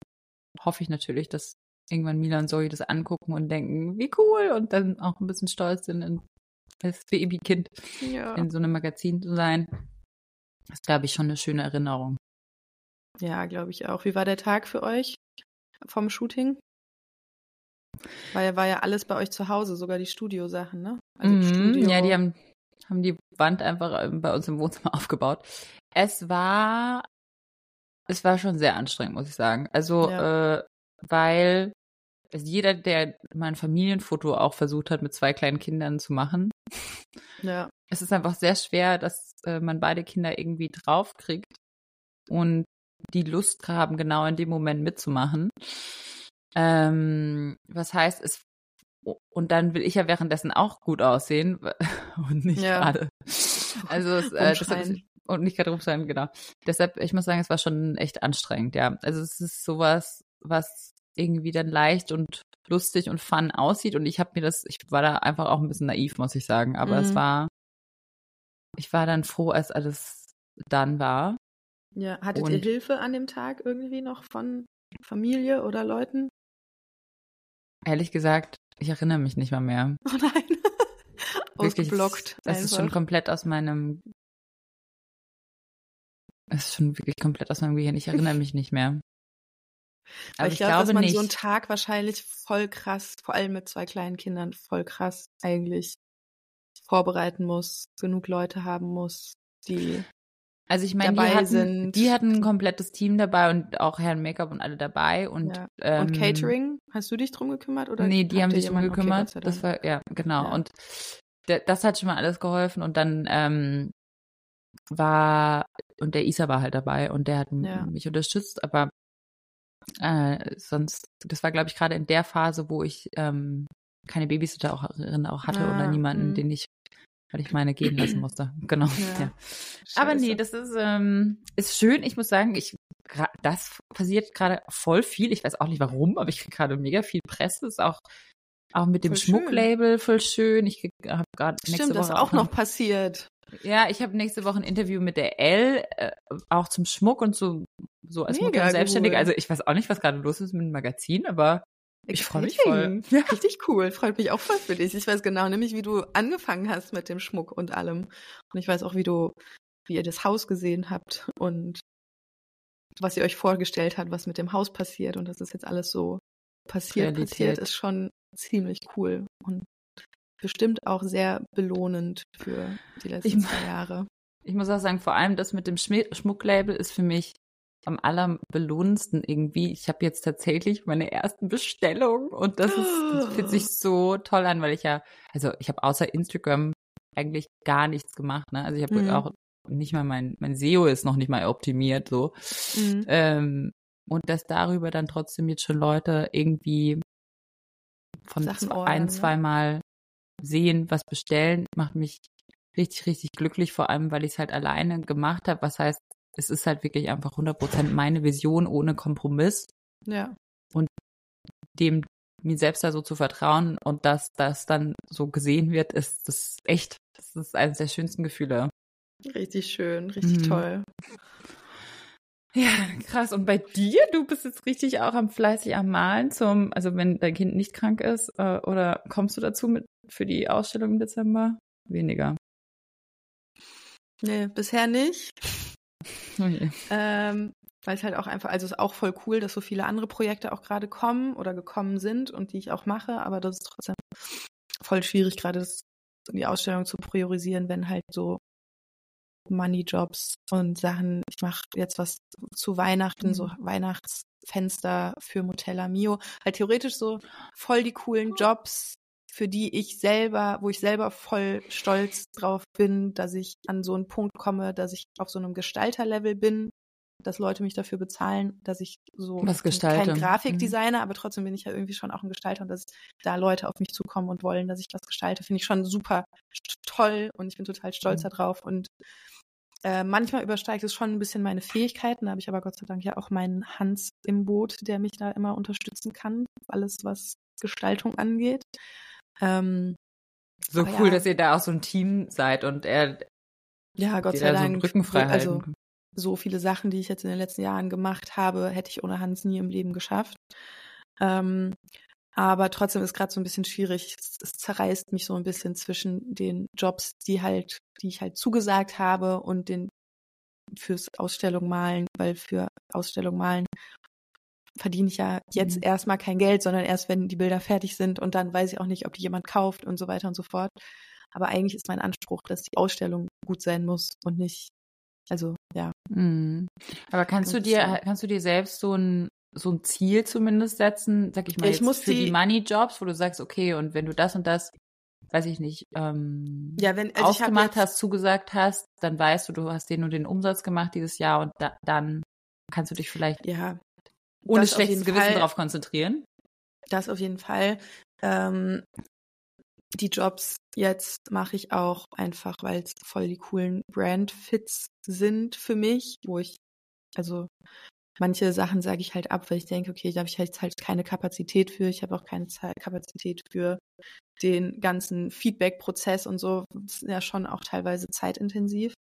hoffe ich natürlich, dass irgendwann Mila und Zoe das angucken und denken, wie cool und dann auch ein bisschen stolz sind, in, als Babykind ja. in so einem Magazin zu sein. Das ist, glaube ich, schon eine schöne Erinnerung.
Ja, glaube ich auch. Wie war der Tag für euch vom Shooting? Weil war ja alles bei euch zu Hause, sogar die Studiosachen, ne?
Also mm, Studio. Ja, die haben, haben die Wand einfach ähm, bei uns im Wohnzimmer aufgebaut. Es war, es war schon sehr anstrengend, muss ich sagen. Also, ja. äh, weil also jeder, der mein Familienfoto auch versucht hat, mit zwei kleinen Kindern zu machen. Ja. Es ist einfach sehr schwer, dass äh, man beide Kinder irgendwie draufkriegt und die Lust haben, genau in dem Moment mitzumachen. Ähm, was heißt, es und dann will ich ja währenddessen auch gut aussehen und nicht ja. gerade. Also es, äh, deshalb, und nicht gerade rumschreien, genau. Deshalb, ich muss sagen, es war schon echt anstrengend, ja. Also es ist sowas, was irgendwie dann leicht und lustig und fun aussieht. Und ich habe mir das, ich war da einfach auch ein bisschen naiv, muss ich sagen. Aber mhm. es war, ich war dann froh, als alles dann war.
Ja, hattet und, ihr Hilfe an dem Tag irgendwie noch von Familie oder Leuten?
Ehrlich gesagt, ich erinnere mich nicht mal mehr.
Oh nein.
Ausgeblockt. Das einfach. ist schon komplett aus meinem. Es ist schon wirklich komplett aus meinem Gehirn. Ich erinnere mich nicht mehr.
Aber ich, ich glaube, dass man nicht. so einen Tag wahrscheinlich voll krass, vor allem mit zwei kleinen Kindern, voll krass eigentlich vorbereiten muss, genug Leute haben muss, die
also ich meine, die hatten, die hatten ein komplettes Team dabei und auch Herrn Make-up und alle dabei und ja.
ähm, und Catering, hast du dich drum gekümmert oder?
Nee, die haben sich drum gekümmert. Okay, das war ja genau ja. und das hat schon mal alles geholfen und dann ähm, war und der Isa war halt dabei und der hat ja. mich unterstützt, aber äh, sonst, das war, glaube ich, gerade in der Phase, wo ich ähm, keine Babysitterin auch hatte ah, oder niemanden, mh. den ich, weil ich meine gehen lassen musste. Genau. Ja. ja. Aber nee, das ist, ähm, ist schön. Ich muss sagen, ich das passiert gerade voll viel. Ich weiß auch nicht warum, aber ich kriege gerade mega viel Presse. Ist auch auch mit dem voll Schmucklabel schön. voll schön. Ich habe gerade nächste
Stimmt,
Woche
das ist auch noch passiert.
Ja, ich habe nächste Woche ein Interview mit der L, äh, auch zum Schmuck und so, so als Mega Mutter Selbstständige. Also ich weiß auch nicht, was gerade los ist mit dem Magazin, aber ich freue mich voll.
Ja. Richtig cool, freut mich auch voll für dich. Ich weiß genau nämlich, wie du angefangen hast mit dem Schmuck und allem. Und ich weiß auch, wie du, wie ihr das Haus gesehen habt und was ihr euch vorgestellt habt, was mit dem Haus passiert und dass das jetzt alles so passiert, Realität. passiert, ist schon ziemlich cool. Und bestimmt auch sehr belohnend für die letzten ich, zwei Jahre.
Ich muss auch sagen, vor allem das mit dem Schmucklabel ist für mich am allerbelohnendsten irgendwie. Ich habe jetzt tatsächlich meine ersten Bestellungen und das, ist, das fühlt sich so toll an, weil ich ja, also ich habe außer Instagram eigentlich gar nichts gemacht. Ne? Also ich habe mhm. auch nicht mal mein, mein SEO ist noch nicht mal optimiert so. Mhm. Ähm, und dass darüber dann trotzdem jetzt schon Leute irgendwie von Sachen ein, ne? zweimal sehen, was bestellen, macht mich richtig, richtig glücklich, vor allem, weil ich es halt alleine gemacht habe. Was heißt, es ist halt wirklich einfach 100% meine Vision ohne Kompromiss.
Ja.
Und dem mir selbst da so zu vertrauen und dass das dann so gesehen wird, ist das echt, das ist eines der schönsten Gefühle.
Richtig schön, richtig mhm. toll.
Ja, krass. Und bei dir, du bist jetzt richtig auch am fleißig am Malen zum, also wenn dein Kind nicht krank ist, äh, oder kommst du dazu mit für die Ausstellung im Dezember? Weniger.
Nee, bisher nicht. Okay. Ähm, weil es halt auch einfach, also es ist auch voll cool, dass so viele andere Projekte auch gerade kommen oder gekommen sind und die ich auch mache, aber das ist trotzdem voll schwierig, gerade die Ausstellung zu priorisieren, wenn halt so Money-Jobs und Sachen, ich mache jetzt was zu Weihnachten, mhm. so Weihnachtsfenster für Motella Mio, halt theoretisch so voll die coolen Jobs, für die ich selber, wo ich selber voll stolz drauf bin, dass ich an so einen Punkt komme, dass ich auf so einem Gestalterlevel bin, dass Leute mich dafür bezahlen, dass ich so
Was gestalte.
kein Grafikdesigner, mhm. aber trotzdem bin ich ja irgendwie schon auch ein Gestalter und dass da Leute auf mich zukommen und wollen, dass ich was gestalte, finde ich schon super toll und ich bin total stolz mhm. darauf und äh, manchmal übersteigt es schon ein bisschen meine Fähigkeiten, da habe ich aber Gott sei Dank ja auch meinen Hans im Boot, der mich da immer unterstützen kann, alles was Gestaltung angeht. Ähm,
so cool, ja. dass ihr da auch so ein Team seid und er
ja, Gott sei Dank. So Rücken frei also so viele Sachen, die ich jetzt in den letzten Jahren gemacht habe, hätte ich ohne Hans nie im Leben geschafft. Ähm, aber trotzdem ist gerade so ein bisschen schwierig. Es, es, zerreißt mich so ein bisschen zwischen den Jobs, die halt, die ich halt zugesagt habe und den fürs Ausstellung malen, weil für Ausstellung malen verdiene ich ja jetzt mhm. erstmal kein Geld, sondern erst, wenn die Bilder fertig sind und dann weiß ich auch nicht, ob die jemand kauft und so weiter und so fort. Aber eigentlich ist mein Anspruch, dass die Ausstellung gut sein muss und nicht, also ja.
Mhm. Aber kannst du dir, kannst du dir selbst so ein so ein Ziel zumindest setzen, sag ich mal, ich jetzt für die, die Money Jobs, wo du sagst, okay, und wenn du das und das, weiß ich nicht, ähm,
ja, wenn,
also ausgemacht hast, zugesagt hast, dann weißt du, du hast den und den Umsatz gemacht dieses Jahr und da, dann kannst du dich vielleicht
ja,
ohne schlechtes Gewissen Fall, darauf konzentrieren.
Das auf jeden Fall. Ähm, die Jobs jetzt mache ich auch einfach, weil es voll die coolen Brand-Fits sind für mich, wo ich, also manche Sachen sage ich halt ab, weil ich denke, okay, da habe ich jetzt halt keine Kapazität für. Ich habe auch keine Zeit, Kapazität für den ganzen Feedback-Prozess und so. Das ist ja schon auch teilweise zeitintensiv.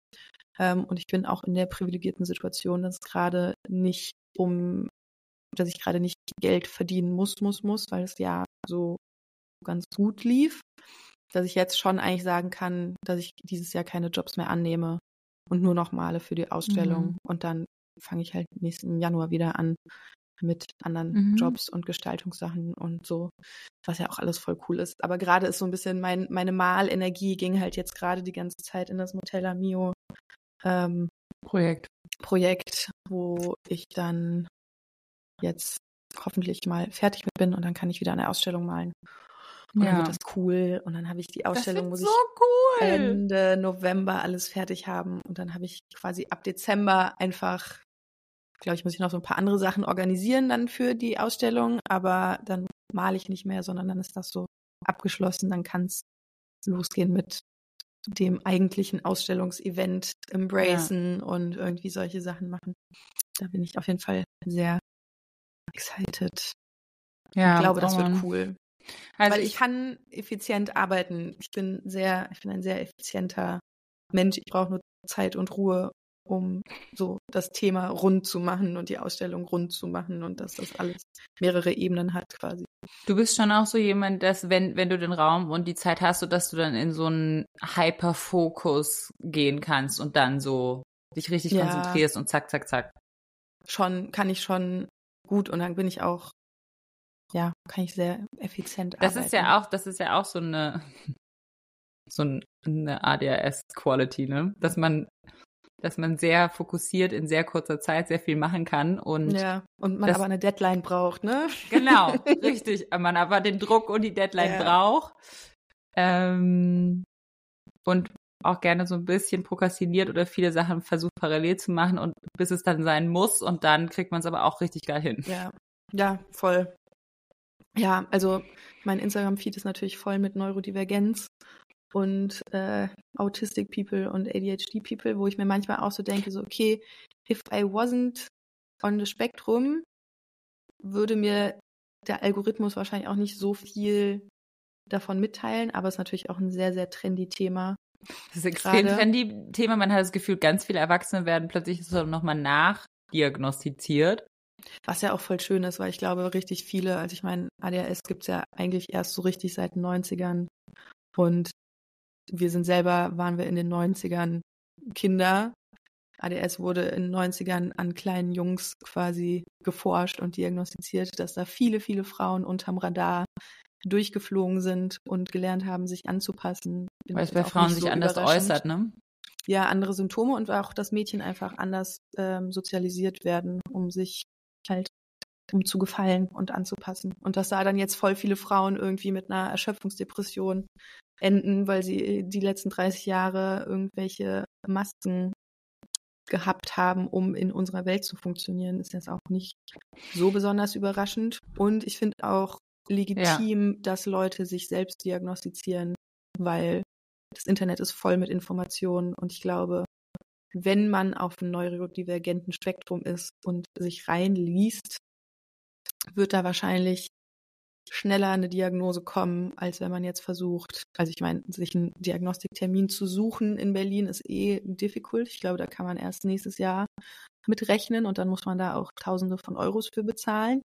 Ähm, und ich bin auch in der privilegierten Situation, dass es gerade nicht um, dass ich gerade nicht Geld verdienen muss, muss, muss, weil es ja so ganz gut lief, dass ich jetzt schon eigentlich sagen kann, dass ich dieses Jahr keine Jobs mehr annehme und nur noch male für die Ausstellung mhm. und dann fange ich halt nächsten Januar wieder an mit anderen mhm. Jobs und Gestaltungssachen und so, was ja auch alles voll cool ist. Aber gerade ist so ein bisschen mein, meine Malenergie ging halt jetzt gerade die ganze Zeit in das Motella Mio ähm,
Projekt.
Projekt, wo ich dann jetzt hoffentlich mal fertig mit bin und dann kann ich wieder eine Ausstellung malen. Und ja. dann wird das cool. Und dann habe ich die Ausstellung, muss
so
ich
cool.
Ende November alles fertig haben. Und dann habe ich quasi ab Dezember einfach glaube ich, muss ich noch so ein paar andere Sachen organisieren dann für die Ausstellung, aber dann male ich nicht mehr, sondern dann ist das so abgeschlossen, dann kann es losgehen mit dem eigentlichen Ausstellungsevent embracen ja. und irgendwie solche Sachen machen. Da bin ich auf jeden Fall sehr excited. Ja, ich glaube, das wird cool. Also Weil ich, ich kann effizient arbeiten. Ich bin sehr, ich bin ein sehr effizienter Mensch. Ich brauche nur Zeit und Ruhe um so das Thema rund zu machen und die Ausstellung rund zu machen und dass das alles mehrere Ebenen hat quasi.
Du bist schon auch so jemand, dass wenn, wenn du den Raum und die Zeit hast, so dass du dann in so einen Hyperfokus gehen kannst und dann so dich richtig ja. konzentrierst und zack, zack, zack.
Schon, kann ich schon gut und dann bin ich auch, ja, kann ich sehr effizient
das
arbeiten.
ist ja auch, das ist ja auch so eine, so eine ADHS-Quality, ne? Dass man dass man sehr fokussiert in sehr kurzer Zeit sehr viel machen kann und
ja und man das, aber eine Deadline braucht, ne?
Genau, richtig. Man aber den Druck und die Deadline ja. braucht ähm, und auch gerne so ein bisschen prokrastiniert oder viele Sachen versucht parallel zu machen und bis es dann sein muss und dann kriegt man es aber auch richtig geil hin.
Ja, ja, voll. Ja, also mein Instagram-Feed ist natürlich voll mit Neurodivergenz und äh, Autistic People und ADHD People, wo ich mir manchmal auch so denke, so okay, if I wasn't on the spectrum, würde mir der Algorithmus wahrscheinlich auch nicht so viel davon mitteilen, aber es ist natürlich auch ein sehr, sehr trendy Thema.
Das ist extrem Gerade. trendy Thema. Man hat das Gefühl, ganz viele Erwachsene werden plötzlich so nochmal nachdiagnostiziert.
Was ja auch voll schön ist, weil ich glaube, richtig viele, also ich meine, ADHS gibt es ja eigentlich erst so richtig seit den 90ern. Und wir sind selber, waren wir in den 90ern Kinder. ADS wurde in den 90ern an kleinen Jungs quasi geforscht und diagnostiziert, dass da viele, viele Frauen unterm Radar durchgeflogen sind und gelernt haben, sich anzupassen.
Weil es bei Frauen sich so anders äußert, ne?
Ja, andere Symptome und auch, dass Mädchen einfach anders ähm, sozialisiert werden, um sich halt um zu gefallen und anzupassen. Und dass da dann jetzt voll viele Frauen irgendwie mit einer Erschöpfungsdepression enden, weil sie die letzten 30 Jahre irgendwelche Masken gehabt haben, um in unserer Welt zu funktionieren, ist jetzt auch nicht so besonders überraschend. Und ich finde auch legitim, ja. dass Leute sich selbst diagnostizieren, weil das Internet ist voll mit Informationen und ich glaube, wenn man auf einem neurodivergenten Spektrum ist und sich reinliest, wird da wahrscheinlich schneller eine Diagnose kommen, als wenn man jetzt versucht, also ich meine, sich einen Diagnostiktermin zu suchen in Berlin ist eh difficult. Ich glaube, da kann man erst nächstes Jahr mitrechnen und dann muss man da auch Tausende von Euros für bezahlen.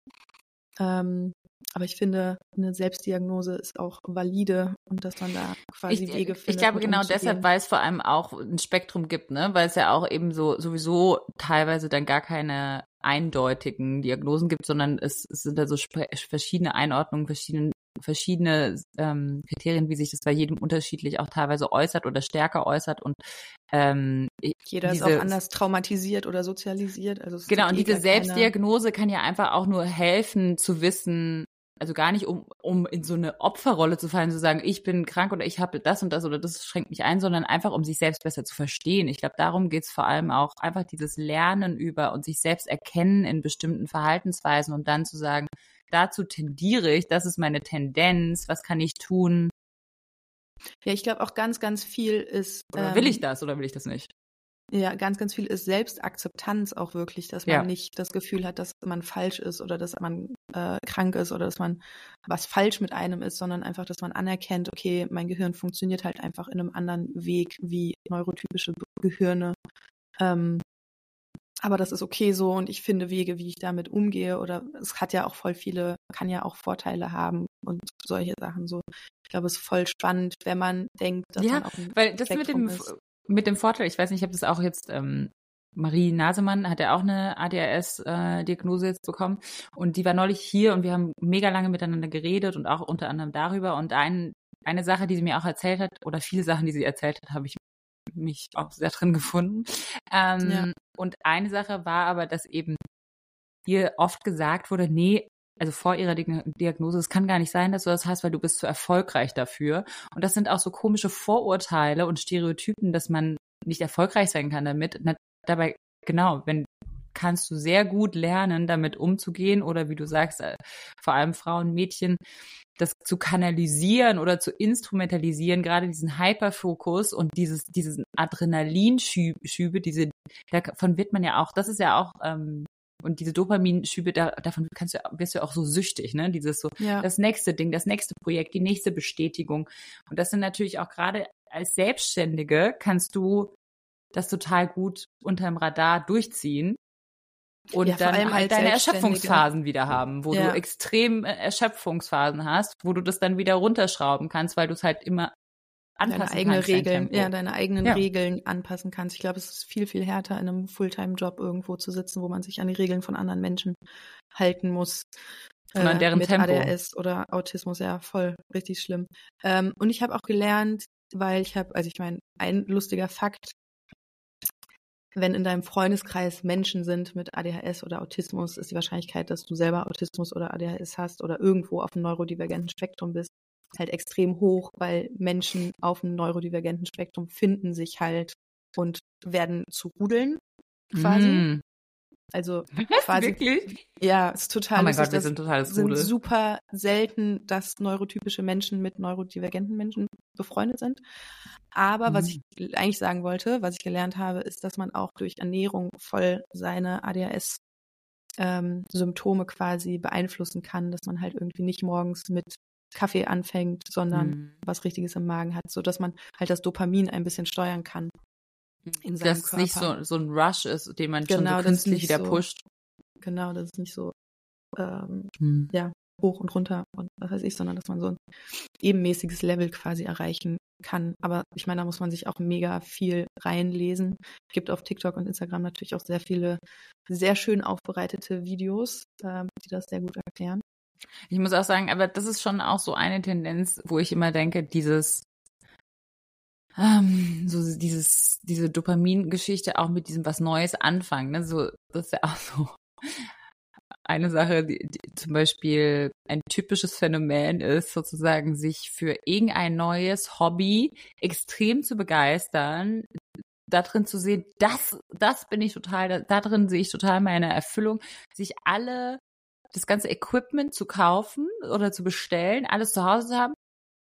Ähm, aber ich finde, eine Selbstdiagnose ist auch valide und dass man da quasi
ich,
Wege findet.
Ich glaube genau deshalb, weil es vor allem auch ein Spektrum gibt, ne? Weil es ja auch eben so sowieso teilweise dann gar keine eindeutigen Diagnosen gibt, sondern es, es sind da so verschiedene Einordnungen, verschiedene verschiedene ähm, Kriterien, wie sich das bei jedem unterschiedlich auch teilweise äußert oder stärker äußert und ähm,
jeder diese, ist auch anders traumatisiert oder sozialisiert. Also
genau und diese Selbstdiagnose kann ja einfach auch nur helfen zu wissen, also gar nicht um um in so eine Opferrolle zu fallen, zu sagen, ich bin krank oder ich habe das und das oder das schränkt mich ein, sondern einfach um sich selbst besser zu verstehen. Ich glaube, darum geht's vor allem auch einfach dieses Lernen über und sich selbst erkennen in bestimmten Verhaltensweisen und dann zu sagen, dazu tendiere ich, das ist meine Tendenz, was kann ich tun?
Ja, ich glaube auch ganz, ganz viel ist.
Oder ähm, will ich das oder will ich das nicht?
Ja, ganz, ganz viel ist Selbstakzeptanz auch wirklich, dass man ja. nicht das Gefühl hat, dass man falsch ist oder dass man äh, krank ist oder dass man was falsch mit einem ist, sondern einfach, dass man anerkennt, okay, mein Gehirn funktioniert halt einfach in einem anderen Weg wie neurotypische Gehirne. Ähm, aber das ist okay so und ich finde Wege, wie ich damit umgehe oder es hat ja auch voll viele, kann ja auch Vorteile haben und solche Sachen so. Ich glaube, es ist voll spannend, wenn man denkt, dass
ja,
man auch ein
weil das mit dem ist. Mit dem Vorteil, ich weiß nicht, ich habe das auch jetzt ähm, Marie Nasemann hat ja auch eine ADHS-Diagnose äh, jetzt bekommen und die war neulich hier und wir haben mega lange miteinander geredet und auch unter anderem darüber und ein, eine Sache, die sie mir auch erzählt hat oder viele Sachen, die sie erzählt hat, habe ich mich auch sehr drin gefunden. Ähm, ja. Und eine Sache war aber, dass eben ihr oft gesagt wurde, nee, also vor ihrer Diagnose, es kann gar nicht sein, dass du das hast, weil du bist zu erfolgreich dafür. Und das sind auch so komische Vorurteile und Stereotypen, dass man nicht erfolgreich sein kann damit. Dabei, genau, wenn kannst du sehr gut lernen, damit umzugehen oder wie du sagst, äh, vor allem Frauen, Mädchen, das zu kanalisieren oder zu instrumentalisieren, gerade diesen Hyperfokus und dieses, diesen Adrenalinschübe, diese, davon wird man ja auch, das ist ja auch, ähm, und diese Dopaminschübe, da, davon kannst du, wirst du auch so süchtig, ne? Dieses so, ja. das nächste Ding, das nächste Projekt, die nächste Bestätigung. Und das sind natürlich auch gerade als Selbstständige kannst du das total gut unterm Radar durchziehen und ja, dann halt deine Erschöpfungsphasen wieder haben, wo ja. du extrem äh, Erschöpfungsphasen hast, wo du das dann wieder runterschrauben kannst, weil du es halt immer anpassen
deine eigene Regeln, ja, deine eigenen ja. Regeln anpassen kannst. Ich glaube, es ist viel viel härter in einem Fulltime-Job irgendwo zu sitzen, wo man sich an die Regeln von anderen Menschen halten muss.
Und an äh, deren
mit
Tempo.
ADHS oder Autismus, ja, voll, richtig schlimm. Ähm, und ich habe auch gelernt, weil ich habe, also ich meine, ein lustiger Fakt, wenn in deinem Freundeskreis Menschen sind mit ADHS oder Autismus, ist die Wahrscheinlichkeit, dass du selber Autismus oder ADHS hast oder irgendwo auf einem neurodivergenten Spektrum bist, halt extrem hoch, weil Menschen auf einem neurodivergenten Spektrum finden sich halt und werden zu Rudeln quasi. Mm. Also quasi.
Wirklich?
Ja, ist total.
Oh mein Gott, wir sind total
sind super selten, dass neurotypische Menschen mit neurodivergenten Menschen befreundet sind. Aber mhm. was ich eigentlich sagen wollte, was ich gelernt habe, ist, dass man auch durch Ernährung voll seine ADHS ähm, Symptome quasi beeinflussen kann, dass man halt irgendwie nicht morgens mit Kaffee anfängt, sondern mhm. was Richtiges im Magen hat, so dass man halt das Dopamin ein bisschen steuern kann.
Mhm. In seinem dass es nicht so, so ein Rush ist, den man genau, schon so künstlich wieder so, pusht.
Genau, dass es nicht so ähm, mhm. ja, hoch und runter und was weiß ich, sondern dass man so ein ebenmäßiges Level quasi erreichen kann. Aber ich meine, da muss man sich auch mega viel reinlesen. Es gibt auf TikTok und Instagram natürlich auch sehr viele sehr schön aufbereitete Videos, äh, die das sehr gut erklären.
Ich muss auch sagen, aber das ist schon auch so eine Tendenz, wo ich immer denke, dieses ähm, so dieses diese Dopamin-Geschichte auch mit diesem was Neues anfangen, ne? So das ist ja auch so eine Sache, die, die zum Beispiel ein typisches Phänomen ist, sozusagen sich für irgendein neues Hobby extrem zu begeistern, da drin zu sehen, das, das bin ich total, da, da drin sehe ich total meine Erfüllung, sich alle das ganze Equipment zu kaufen oder zu bestellen, alles zu Hause zu haben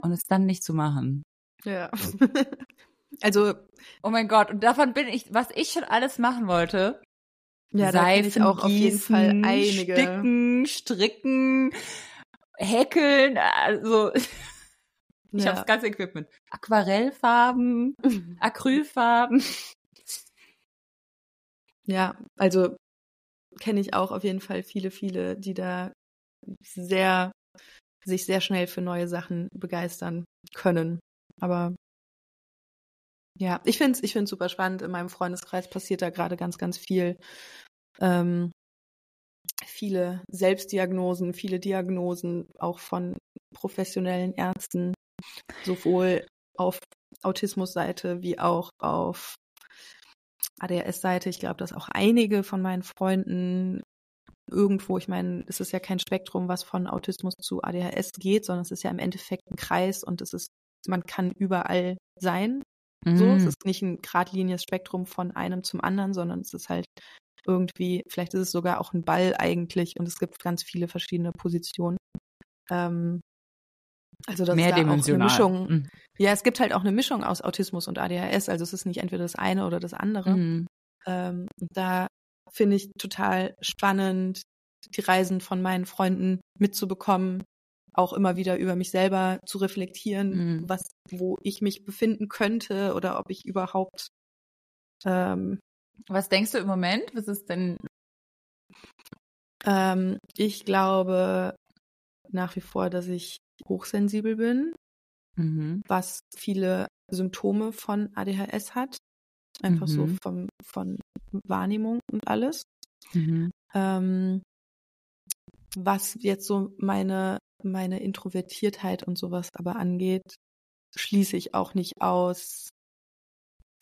und es dann nicht zu machen.
Ja. also.
Oh mein Gott, und davon bin ich, was ich schon alles machen wollte.
Ja, da kenne ich auch auf jeden Fall einige.
Sticken, stricken, häkeln, also. Ich ja. habe das ganze Equipment. Aquarellfarben, Acrylfarben.
Ja, also kenne ich auch auf jeden Fall viele, viele, die da sehr, sich sehr schnell für neue Sachen begeistern können. Aber ja, ich finde es ich find's super spannend. In meinem Freundeskreis passiert da gerade ganz, ganz viel. Ähm, viele Selbstdiagnosen, viele Diagnosen auch von professionellen Ärzten, sowohl auf Autismusseite wie auch auf ADHS-Seite. Ich glaube, dass auch einige von meinen Freunden irgendwo, ich meine, es ist ja kein Spektrum, was von Autismus zu ADHS geht, sondern es ist ja im Endeffekt ein Kreis und es ist, man kann überall sein. Mhm. So, es mhm. ist nicht ein geradliniges Spektrum von einem zum anderen, sondern es ist halt irgendwie, vielleicht ist es sogar auch ein Ball eigentlich und es gibt ganz viele verschiedene Positionen. Ähm, also das ist da auch eine Mischung. Mhm. Ja, es gibt halt auch eine Mischung aus Autismus und ADHS. Also es ist nicht entweder das eine oder das andere. Mhm. Ähm, da finde ich total spannend, die Reisen von meinen Freunden mitzubekommen, auch immer wieder über mich selber zu reflektieren, mhm. was, wo ich mich befinden könnte oder ob ich überhaupt. Ähm,
was denkst du im Moment? Was ist denn?
Ähm, ich glaube nach wie vor, dass ich hochsensibel bin, mhm. was viele Symptome von ADHS hat. Einfach mhm. so vom, von Wahrnehmung und alles. Mhm. Ähm, was jetzt so meine, meine Introvertiertheit und sowas aber angeht, schließe ich auch nicht aus,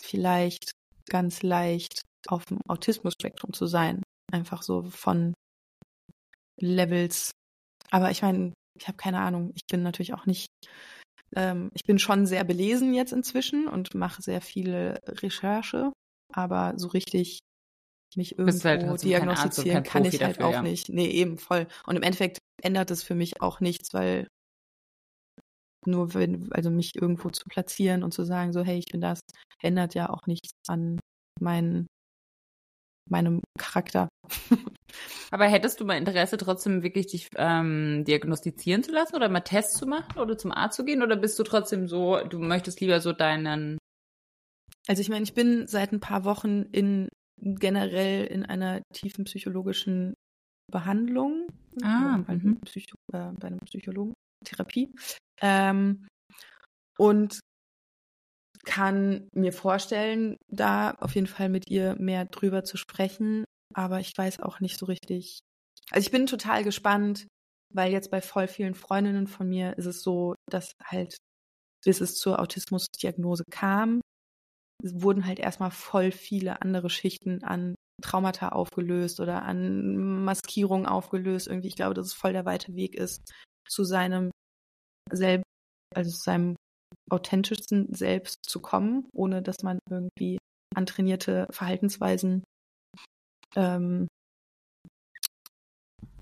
vielleicht ganz leicht auf dem Autismus-Spektrum zu sein. Einfach so von Levels. Aber ich meine, ich habe keine Ahnung. Ich bin natürlich auch nicht, ähm, ich bin schon sehr belesen jetzt inzwischen und mache sehr viele Recherche, aber so richtig mich irgendwo halt diagnostizieren Arzt, kann ich halt dafür, auch ja. nicht. Nee, eben voll. Und im Endeffekt ändert es für mich auch nichts, weil nur wenn, also mich irgendwo zu platzieren und zu sagen, so, hey, ich bin das, ändert ja auch nichts an meinen meinem Charakter.
Aber hättest du mal Interesse, trotzdem wirklich dich ähm, diagnostizieren zu lassen oder mal Tests zu machen oder zum Arzt zu gehen? Oder bist du trotzdem so, du möchtest lieber so deinen.
Also ich meine, ich bin seit ein paar Wochen in generell in einer tiefen psychologischen Behandlung. Ah, bei, einem, mhm. Psycho, äh, bei einem Psychologen, Therapie. Ähm, und kann mir vorstellen, da auf jeden Fall mit ihr mehr drüber zu sprechen, aber ich weiß auch nicht so richtig. Also ich bin total gespannt, weil jetzt bei voll vielen Freundinnen von mir ist es so, dass halt, bis es zur Autismusdiagnose kam, wurden halt erstmal voll viele andere Schichten an Traumata aufgelöst oder an Maskierung aufgelöst. Irgendwie, ich glaube, dass es voll der weite Weg ist zu seinem selbst, also seinem authentischsten Selbst zu kommen, ohne dass man irgendwie antrainierte Verhaltensweisen ähm,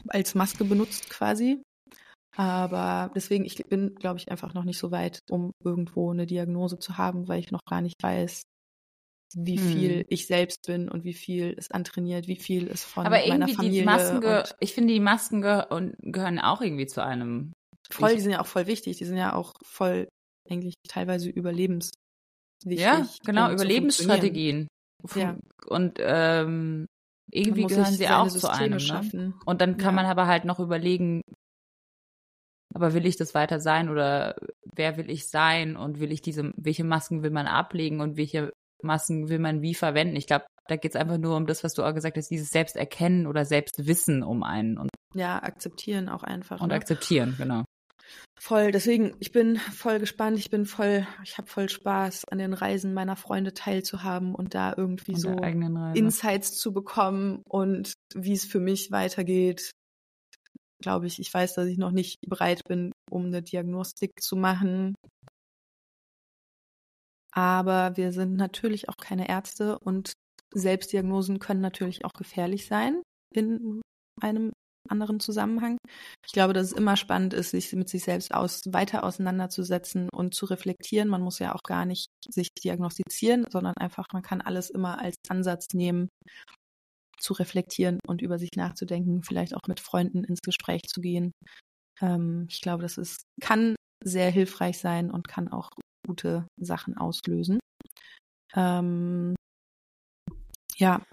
als Maske benutzt quasi. Aber deswegen, ich bin, glaube ich, einfach noch nicht so weit, um irgendwo eine Diagnose zu haben, weil ich noch gar nicht weiß, wie
Hm.
viel ich selbst bin und wie viel es antrainiert, wie viel es von
Aber
meiner
irgendwie
Familie
die Masken, ge
und
ich finde, die Masken ge und gehören auch irgendwie zu einem.
voll,
ich-
die sind ja auch voll wichtig, die sind ja auch voll eigentlich teilweise überlebenswichtig.
Ja, genau,
um
Überlebensstrategien.
Ja.
Und ähm, irgendwie gehören sie auch zu
Systeme
einem. Ne?
schaffen.
Und dann kann
Ja.
man aber halt noch überlegen, aber will ich das weiter sein oder wer will ich sein und will ich diese, welche Masken will man ablegen und welche Masken will man wie verwenden? Ich glaube, da geht es einfach nur um das, was du auch gesagt hast, dieses Selbsterkennen oder Selbstwissen um einen und,
Ja, akzeptieren auch einfach.
und
ne?
akzeptieren, genau.
Voll, deswegen, ich bin voll gespannt, ich bin voll, ich habe voll Spaß, an den Reisen meiner Freunde teilzuhaben und da irgendwie
Und
so. Insights zu bekommen und wie es für mich weitergeht. Glaube ich, ich weiß, dass ich noch nicht bereit bin, um eine Diagnostik zu machen. Aber wir sind natürlich auch keine Ärzte und Selbstdiagnosen können natürlich auch gefährlich sein in einem anderen Zusammenhang. Ich glaube, dass es immer spannend ist, sich mit sich selbst aus, weiter auseinanderzusetzen und zu reflektieren. Man muss ja auch gar nicht sich diagnostizieren, sondern einfach, man kann alles immer als Ansatz nehmen, zu reflektieren und über sich nachzudenken, vielleicht auch mit Freunden ins Gespräch zu gehen. Ähm, ich glaube, das ist, kann sehr hilfreich sein und kann auch gute Sachen auslösen. Ähm, ja,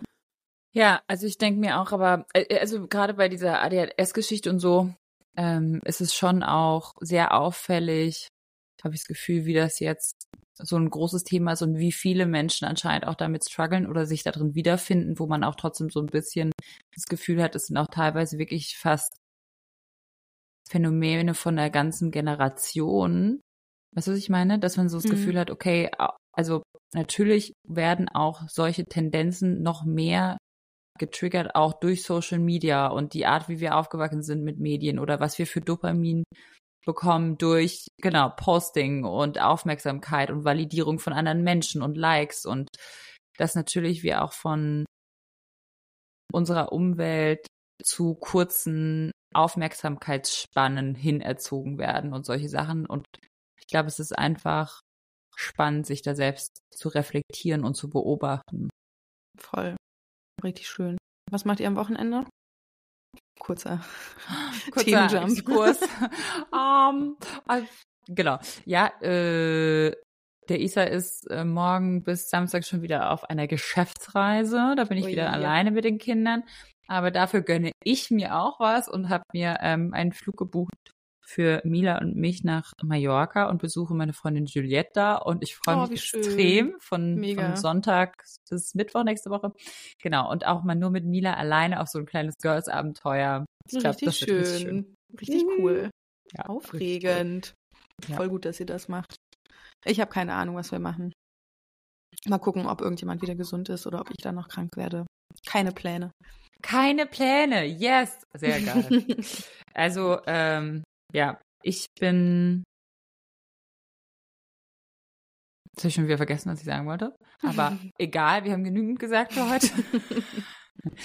Ja, also ich denke mir auch, aber äh, also gerade bei dieser ADHS-Geschichte und so ähm, ist es schon auch sehr auffällig, habe ich das Gefühl, wie das jetzt so ein großes Thema ist und wie viele Menschen anscheinend auch damit strugglen oder sich darin wiederfinden, wo man auch trotzdem so ein bisschen das Gefühl hat, es sind auch teilweise wirklich fast Phänomene von der ganzen Generation. Weißt du, was ich meine? Dass man so das
Mhm.
Gefühl hat, okay, also natürlich werden auch solche Tendenzen noch mehr getriggert, auch durch Social Media und die Art, wie wir aufgewachsen sind mit Medien oder was wir für Dopamin bekommen durch, genau, Posting und Aufmerksamkeit und Validierung von anderen Menschen und Likes und dass natürlich wir auch von unserer Umwelt zu kurzen Aufmerksamkeitsspannen hin erzogen werden und solche Sachen. Und ich glaube, es ist einfach spannend, sich da selbst zu reflektieren und zu beobachten.
voll. Richtig schön. Was macht ihr am Wochenende? Kurzer.
Kurzer
Themenjump.
Exkurs. um, äh, genau. Ja, äh, der Isa ist äh, morgen bis Samstag schon wieder auf einer Geschäftsreise. Da bin ich
Ui,
wieder
ja.
alleine mit den Kindern. Aber dafür gönne ich mir auch was und habe mir ähm, einen Flug gebucht für Mila und mich nach Mallorca und besuche meine Freundin Juliette da. Und ich freue
Oh,
mich extrem von, von Sonntag bis Mittwoch nächste Woche. Genau. Und auch mal nur mit Mila alleine auf so ein kleines Girls-Abenteuer. Ich glaube,
richtig
das
schön.
richtig schön.
Richtig
Mhm.
cool.
Ja,
Aufregend.
Ja.
Voll gut, dass ihr das macht. Ich habe keine Ahnung, was wir machen. Mal gucken, ob irgendjemand wieder gesund ist oder ob ich dann noch krank werde. Keine Pläne.
Keine Pläne. Yes. Sehr geil. also, ähm, ja, ich bin. Jetzt habe ich schon wieder vergessen, was ich sagen wollte. Aber egal, wir haben genügend gesagt für heute.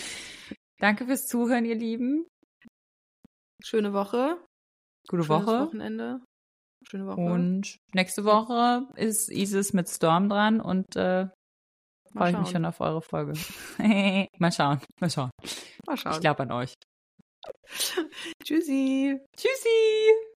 Danke fürs Zuhören, ihr Lieben.
Schöne Woche.
Gute
Schönes
Woche.
Wochenende. Schöne Woche.
Und nächste Woche ist Isis mit Storm dran und äh, freue ich mich schon auf eure Folge. mal schauen, mal schauen.
Mal schauen.
Ich glaube an euch.
Tschüssi.
Tschüssi!